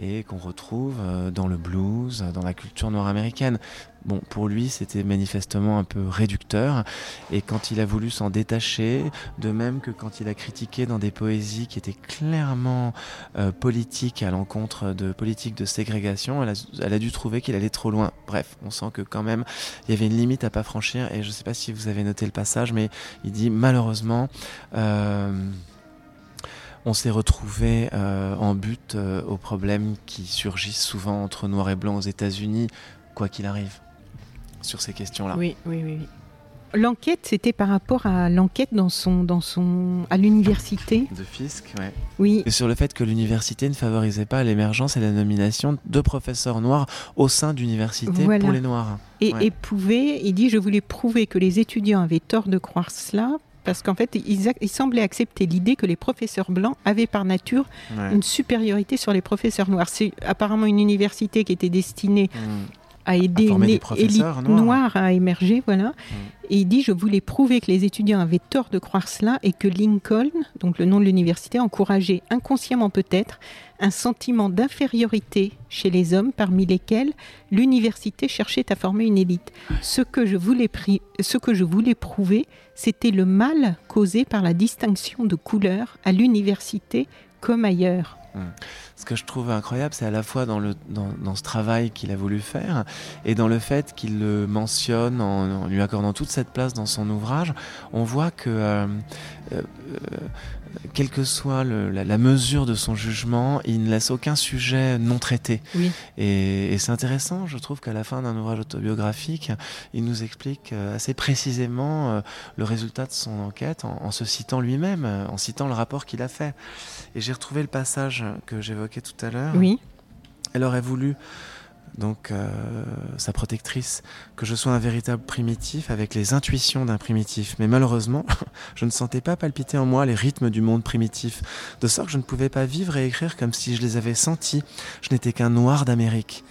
[SPEAKER 2] et qu'on retrouve dans le blues, dans la culture noire américaine. Bon, pour lui, c'était manifestement un peu réducteur. Et quand il a voulu s'en détacher, de même que quand il a critiqué dans des poésies qui étaient clairement euh, politiques à l'encontre de politiques de ségrégation, elle a, dû trouver qu'il allait trop loin. Bref, on sent que quand même, il y avait une limite à pas franchir. Et je ne sais pas si vous avez noté le passage, mais il dit malheureusement. Euh, on s'est retrouvé euh, en but aux problèmes qui surgissent souvent entre noir et blanc aux États-Unis, quoi qu'il arrive sur ces questions-là.
[SPEAKER 1] Oui, oui, oui. L'enquête, c'était par rapport à l'enquête dans son, dans son, à l'université.
[SPEAKER 2] De Fisk, ouais.
[SPEAKER 1] Oui.
[SPEAKER 2] Et sur le fait que l'université ne favorisait pas l'émergence et la nomination de professeurs noirs au sein d'universités pour les noirs.
[SPEAKER 1] Et, et pouvait, il dit, je voulais prouver que les étudiants avaient tort de croire cela parce qu'en fait, il, semblait accepter l'idée que les professeurs blancs avaient par nature une supériorité sur les professeurs noirs. C'est apparemment une université qui était destinée a aidé une élite noire à émerger, voilà. Mm. Et il dit Je voulais prouver que les étudiants avaient tort de croire cela et que Lincoln, donc le nom de l'université, encourageait inconsciemment peut-être un sentiment d'infériorité chez les hommes, parmi lesquels l'université cherchait à former une élite. Ce que je voulais, ce que je voulais prouver, c'était le mal causé par la distinction de couleur à l'université comme ailleurs.
[SPEAKER 2] Ce que je trouve incroyable, c'est à la fois dans, le, dans, ce travail qu'il a voulu faire et dans le fait qu'il le mentionne en, lui accordant toute cette place dans son ouvrage. On voit que euh, euh, quelle que soit la, mesure de son jugement, il ne laisse aucun sujet non traité. Et, c'est intéressant, je trouve qu'à la fin d'un ouvrage autobiographique, il nous explique euh, assez précisément le résultat de son enquête en, se citant lui-même, en citant le rapport qu'il a fait. Et j'ai retrouvé le passage que j'évoquais tout à l'heure.
[SPEAKER 1] Oui.
[SPEAKER 2] Elle aurait voulu donc euh, sa protectrice, que je sois un véritable primitif avec les intuitions d'un primitif. Mais malheureusement, je ne sentais pas palpiter en moi les rythmes du monde primitif, de sorte que je ne pouvais pas vivre et écrire comme si je les avais sentis. Je n'étais qu'un noir d'Amérique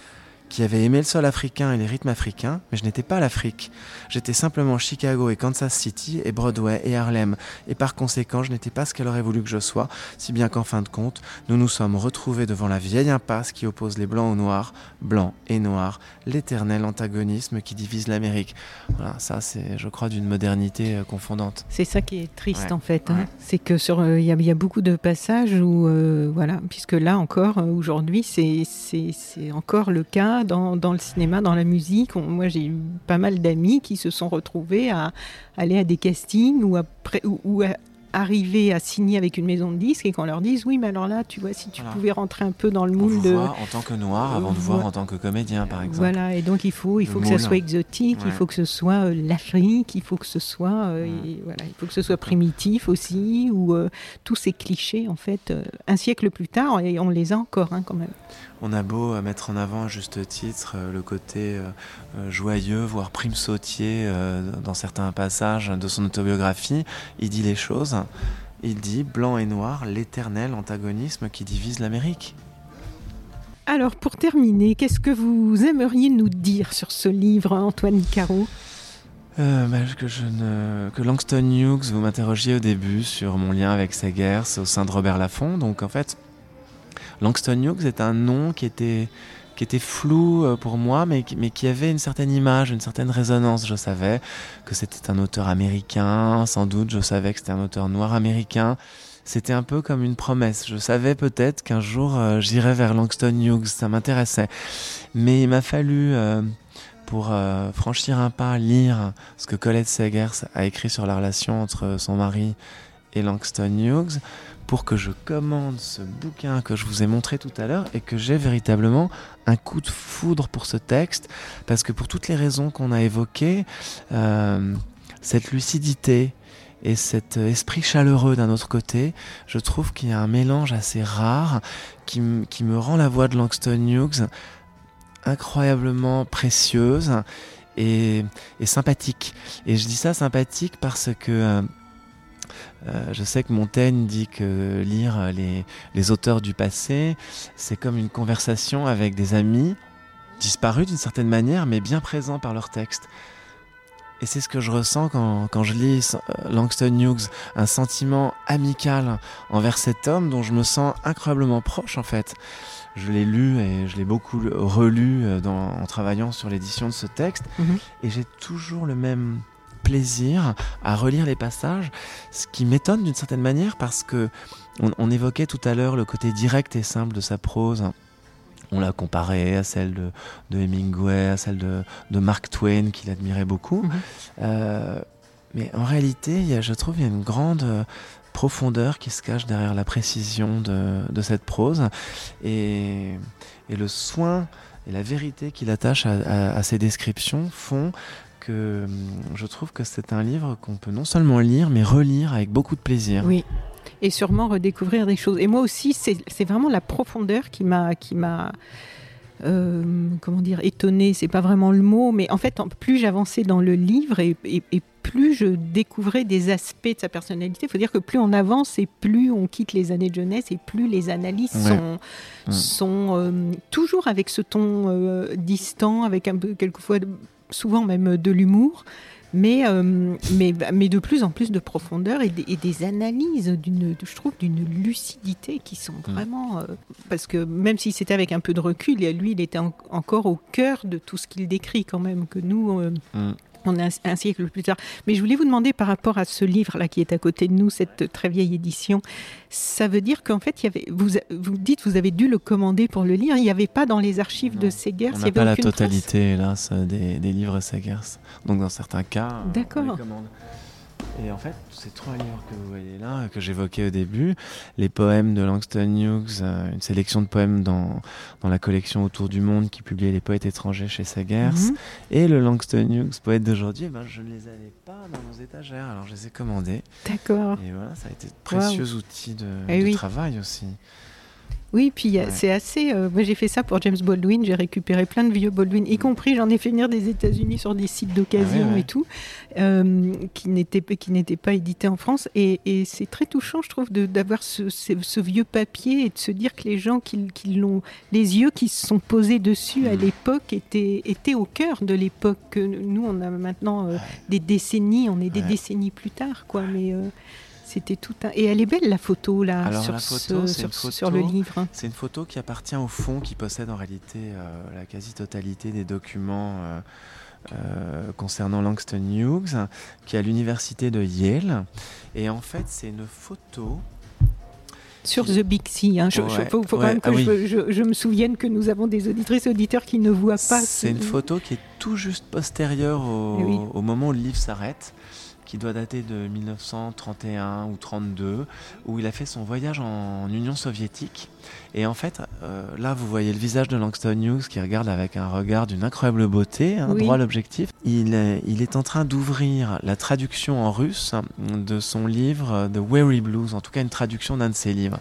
[SPEAKER 2] qui avait aimé le sol africain et les rythmes africains, mais je n'étais pas l'Afrique. J'étais simplement Chicago et Kansas City et Broadway et Harlem, et par conséquent je n'étais pas ce qu'elle aurait voulu que je sois, si bien qu'en fin de compte, nous nous sommes retrouvés devant la vieille impasse qui oppose les blancs aux noirs, blancs et noirs, l'éternel antagonisme qui divise l'Amérique. Voilà, ça c'est, je crois, d'une modernité euh, confondante.
[SPEAKER 1] C'est ça qui est triste en fait, hein. c'est que sur, euh, il y, a beaucoup de passages où, euh, voilà, puisque là encore, aujourd'hui, c'est encore le cas dans, le cinéma, dans la musique. moi, j'ai eu pas mal d'amis qui se sont retrouvés à aller à des castings ou, à arriver à signer avec une maison de disques et qu'on leur dise oui mais alors là tu vois si tu pouvais rentrer un peu dans le moule de
[SPEAKER 2] en tant que noir avant de voir en tant que comédien par exemple.
[SPEAKER 1] Voilà et donc il faut il faut que ça soit exotique il faut que ce soit euh, l'Afrique il faut que ce soit euh, voilà il faut que ce soit primitif aussi ou euh, tous ces clichés en fait un siècle plus tard et on les a encore hein, quand même
[SPEAKER 2] on a beau mettre en avant à juste titre euh, le côté euh, euh, joyeux, voire prime sautier dans certains passages de son autobiographie, il dit les choses. Il dit blanc et noir, l'éternel antagonisme qui divise l'Amérique.
[SPEAKER 1] Alors pour terminer, qu'est-ce que vous aimeriez nous dire sur ce livre, Antoine Caro
[SPEAKER 2] bah, que, je ne... que Langston Hughes, vous m'interrogiez au début sur mon lien avec Segers au sein de Robert Laffont. Donc en fait, Langston Hughes est un nom qui était, qui était flou euh, pour moi, mais, mais qui avait une certaine image, une certaine résonance. Je savais que c'était un auteur américain, sans doute je savais que c'était un auteur noir américain. C'était un peu comme une promesse. Je savais peut-être qu'un jour euh, j'irais vers Langston Hughes, ça m'intéressait. Mais il m'a fallu, euh, pour franchir un pas, lire ce que Colette Segers a écrit sur la relation entre son mari et Langston Hughes pour que je commande ce bouquin que je vous ai montré tout à l'heure et que j'ai véritablement un coup de foudre pour ce texte, parce que pour toutes les raisons qu'on a évoquées, euh, cette lucidité et cet esprit chaleureux d'un autre côté, je trouve qu'il y a un mélange assez rare qui, me rend la voix de Langston Hughes incroyablement précieuse et, sympathique. Et je dis ça sympathique parce que... Euh, je sais que Montaigne dit que lire les, auteurs du passé, c'est comme une conversation avec des amis, disparus d'une certaine manière, mais bien présents par leur texte. Et c'est ce que je ressens quand, je lis euh, Langston Hughes, un sentiment amical envers cet homme dont je me sens incroyablement proche en fait. Je l'ai lu et je l'ai beaucoup relu euh, en travaillant sur l'édition de ce texte, mhm. et j'ai toujours le même plaisir à relire les passages, ce qui m'étonne d'une certaine manière parce que on, évoquait tout à l'heure le côté direct et simple de sa prose. On l'a comparé à celle de, Hemingway, à celle de, Mark Twain qu'il admirait beaucoup. Mhm. Euh, mais en réalité, je trouve qu'il y a une grande euh, profondeur qui se cache derrière la précision de, cette prose et, le soin et la vérité qu'il attache à, à, ces descriptions font Hum, je trouve que c'est un livre qu'on peut non seulement lire, mais relire avec beaucoup de plaisir.
[SPEAKER 1] Oui, et sûrement redécouvrir des choses. Et moi aussi, c'est vraiment la profondeur qui m'a qui m'a euh, comment dire étonné. C'est pas vraiment le mot, mais en fait, plus j'avançais dans le livre et, plus je découvrais des aspects de sa personnalité. Il faut dire que plus on avance et plus on quitte les années de jeunesse et plus les analyses sont, mm. sont euh, toujours avec ce ton euh, distant, avec un peu quelquefois, souvent même de l'humour mais, euh, mais, mais de plus en plus de profondeur et, des analyses, d'une, je trouve, d'une lucidité qui sont mm. vraiment... Euh, parce que même si c'était avec un peu de recul, lui, il était encore au cœur de tout ce qu'il décrit quand même, que nous, euh, mm on est un, siècle plus tard. Mais je voulais vous demander par rapport à ce livre-là qui est à côté de nous, cette très vieille édition, ça veut dire qu'en fait, il y avait, vous, vous dites, vous avez dû le commander pour le lire, il n'y avait pas dans les archives de Segers
[SPEAKER 2] On n'a pas la totalité, hélas, des, des livres Segers. Donc dans certains cas,
[SPEAKER 1] D'accord.
[SPEAKER 2] Et en fait, ces trois livres que vous voyez là, que j'évoquais au début, les poèmes de Langston Hughes, euh, une sélection de poèmes dans, dans la collection Autour du Monde qui publiait les poètes étrangers chez Sagers, mhm. et le Langston Hughes, poète d'aujourd'hui, eh ben, je ne les avais pas dans nos étagères, alors je les ai commandés.
[SPEAKER 1] D'accord.
[SPEAKER 2] Et voilà, ça a été de précieux outil de, eh travail aussi.
[SPEAKER 1] Oui, puis c'est assez. Euh, moi, j'ai fait ça pour James Baldwin. J'ai récupéré plein de vieux Baldwin, y compris j'en ai fait venir des États-Unis sur des sites d'occasion ah et tout, euh, qui n'étaient qui n'étaient pas édités en France. Et, c'est très touchant, je trouve, d'avoir ce, ce, vieux papier et de se dire que les gens qui, qui l'ont, les yeux qui se sont posés dessus à mm. l'époque étaient étaient au cœur de l'époque. Nous, on a maintenant euh, des décennies, on est des décennies plus tard, quoi. Mais c'était tout un... Et elle est belle la photo là sur, sur, le livre.
[SPEAKER 2] C'est une photo qui appartient au fond, qui possède en réalité euh, la quasi-totalité des documents euh, euh, concernant Langston Hughes, qui est à l'université de Yale. Et en fait, c'est une photo
[SPEAKER 1] sur The Big Sea. Hein. Il faut, quand même que ah je, me souvienne que nous avons des auditrices et auditeurs qui ne voient pas.
[SPEAKER 2] C'est une photo qui est tout juste postérieure au, au moment où le livre s'arrête qui doit dater de 1931 ou 32, où il a fait son voyage en Union soviétique. Et en fait, euh, là, vous voyez le visage de Langston Hughes qui regarde avec un regard d'une incroyable beauté, hein, droit à l'objectif. Il, est, il est en train d'ouvrir la traduction en russe de son livre The Weary Blues, en tout cas une traduction d'un de ses livres.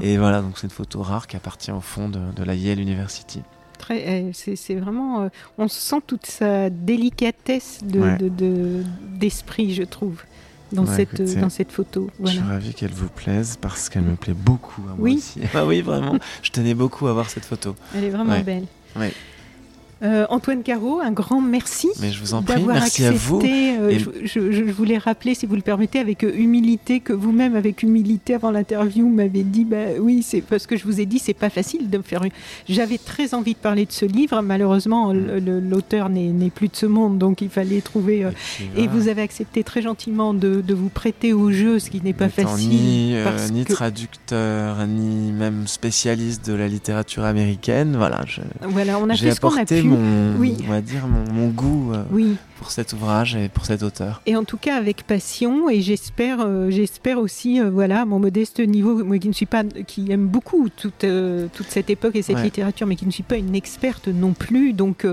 [SPEAKER 2] Et voilà, donc c'est une photo rare qui appartient au fond de, de la Yale University.
[SPEAKER 1] Eh, c'est vraiment, euh, on sent toute sa délicatesse d'esprit, de, je trouve, dans, cette, dans cette photo.
[SPEAKER 2] Je suis ravi qu'elle vous plaise parce qu'elle me plaît beaucoup à moi oui. aussi. Ah oui, vraiment, je tenais beaucoup à voir cette photo.
[SPEAKER 1] Elle est vraiment belle. Euh, Antoine Caro, un grand merci.
[SPEAKER 2] Mais je vous en prie, merci à vous.
[SPEAKER 1] Euh, je, voulais rappeler, si vous le permettez, avec euh, humilité, que vous-même, avec humilité, avant l'interview, m'avez dit, bah oui, c'est parce que je vous ai dit, c'est pas facile de me faire. J'avais très envie de parler de ce livre. Malheureusement, mm. l'auteur n'est plus de ce monde, donc il fallait trouver. et vous avez accepté très gentiment de, vous prêter au jeu, ce qui n'est pas facile.
[SPEAKER 2] Ni, ni traducteur, ni même spécialiste de la littérature américaine. Voilà,
[SPEAKER 1] voilà on a fait ce qu'on a pu
[SPEAKER 2] oui. on va dire, mon, goût euh, oui. Pour cet ouvrage et pour cet auteur.
[SPEAKER 1] Et en tout cas avec passion et j'espère, euh, j'espère aussi, euh, voilà, mon modeste niveau, moi qui ne suis pas, qui aime beaucoup toute, toute cette époque et cette littérature, mais qui ne suis pas une experte non plus. Donc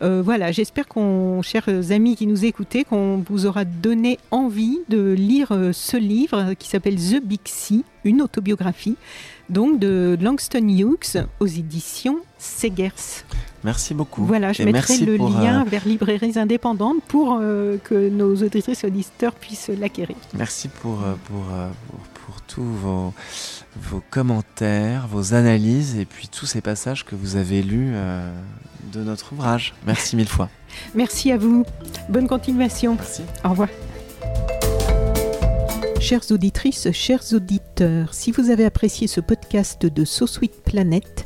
[SPEAKER 1] voilà, j'espère qu'on, chers amis qui nous écoutez, qu'on vous aura donné envie de lire ce livre qui s'appelle The Big Sea, une autobiographie, donc de Langston Hughes aux éditions Segers.
[SPEAKER 2] Merci beaucoup.
[SPEAKER 1] Voilà, je mettrai le lien euh, vers librairies indépendantes pour euh, que nos auditrices et auditeurs puissent l'acquérir.
[SPEAKER 2] Merci pour, euh, pour, pour, tous vos, vos, commentaires, vos analyses et puis tous ces passages que vous avez lus de notre ouvrage. Merci mille fois.
[SPEAKER 1] Merci à vous. Bonne continuation.
[SPEAKER 2] Merci.
[SPEAKER 1] Au revoir. Chères auditrices, chers auditeurs, si vous avez apprécié ce podcast de So Sweet Planet,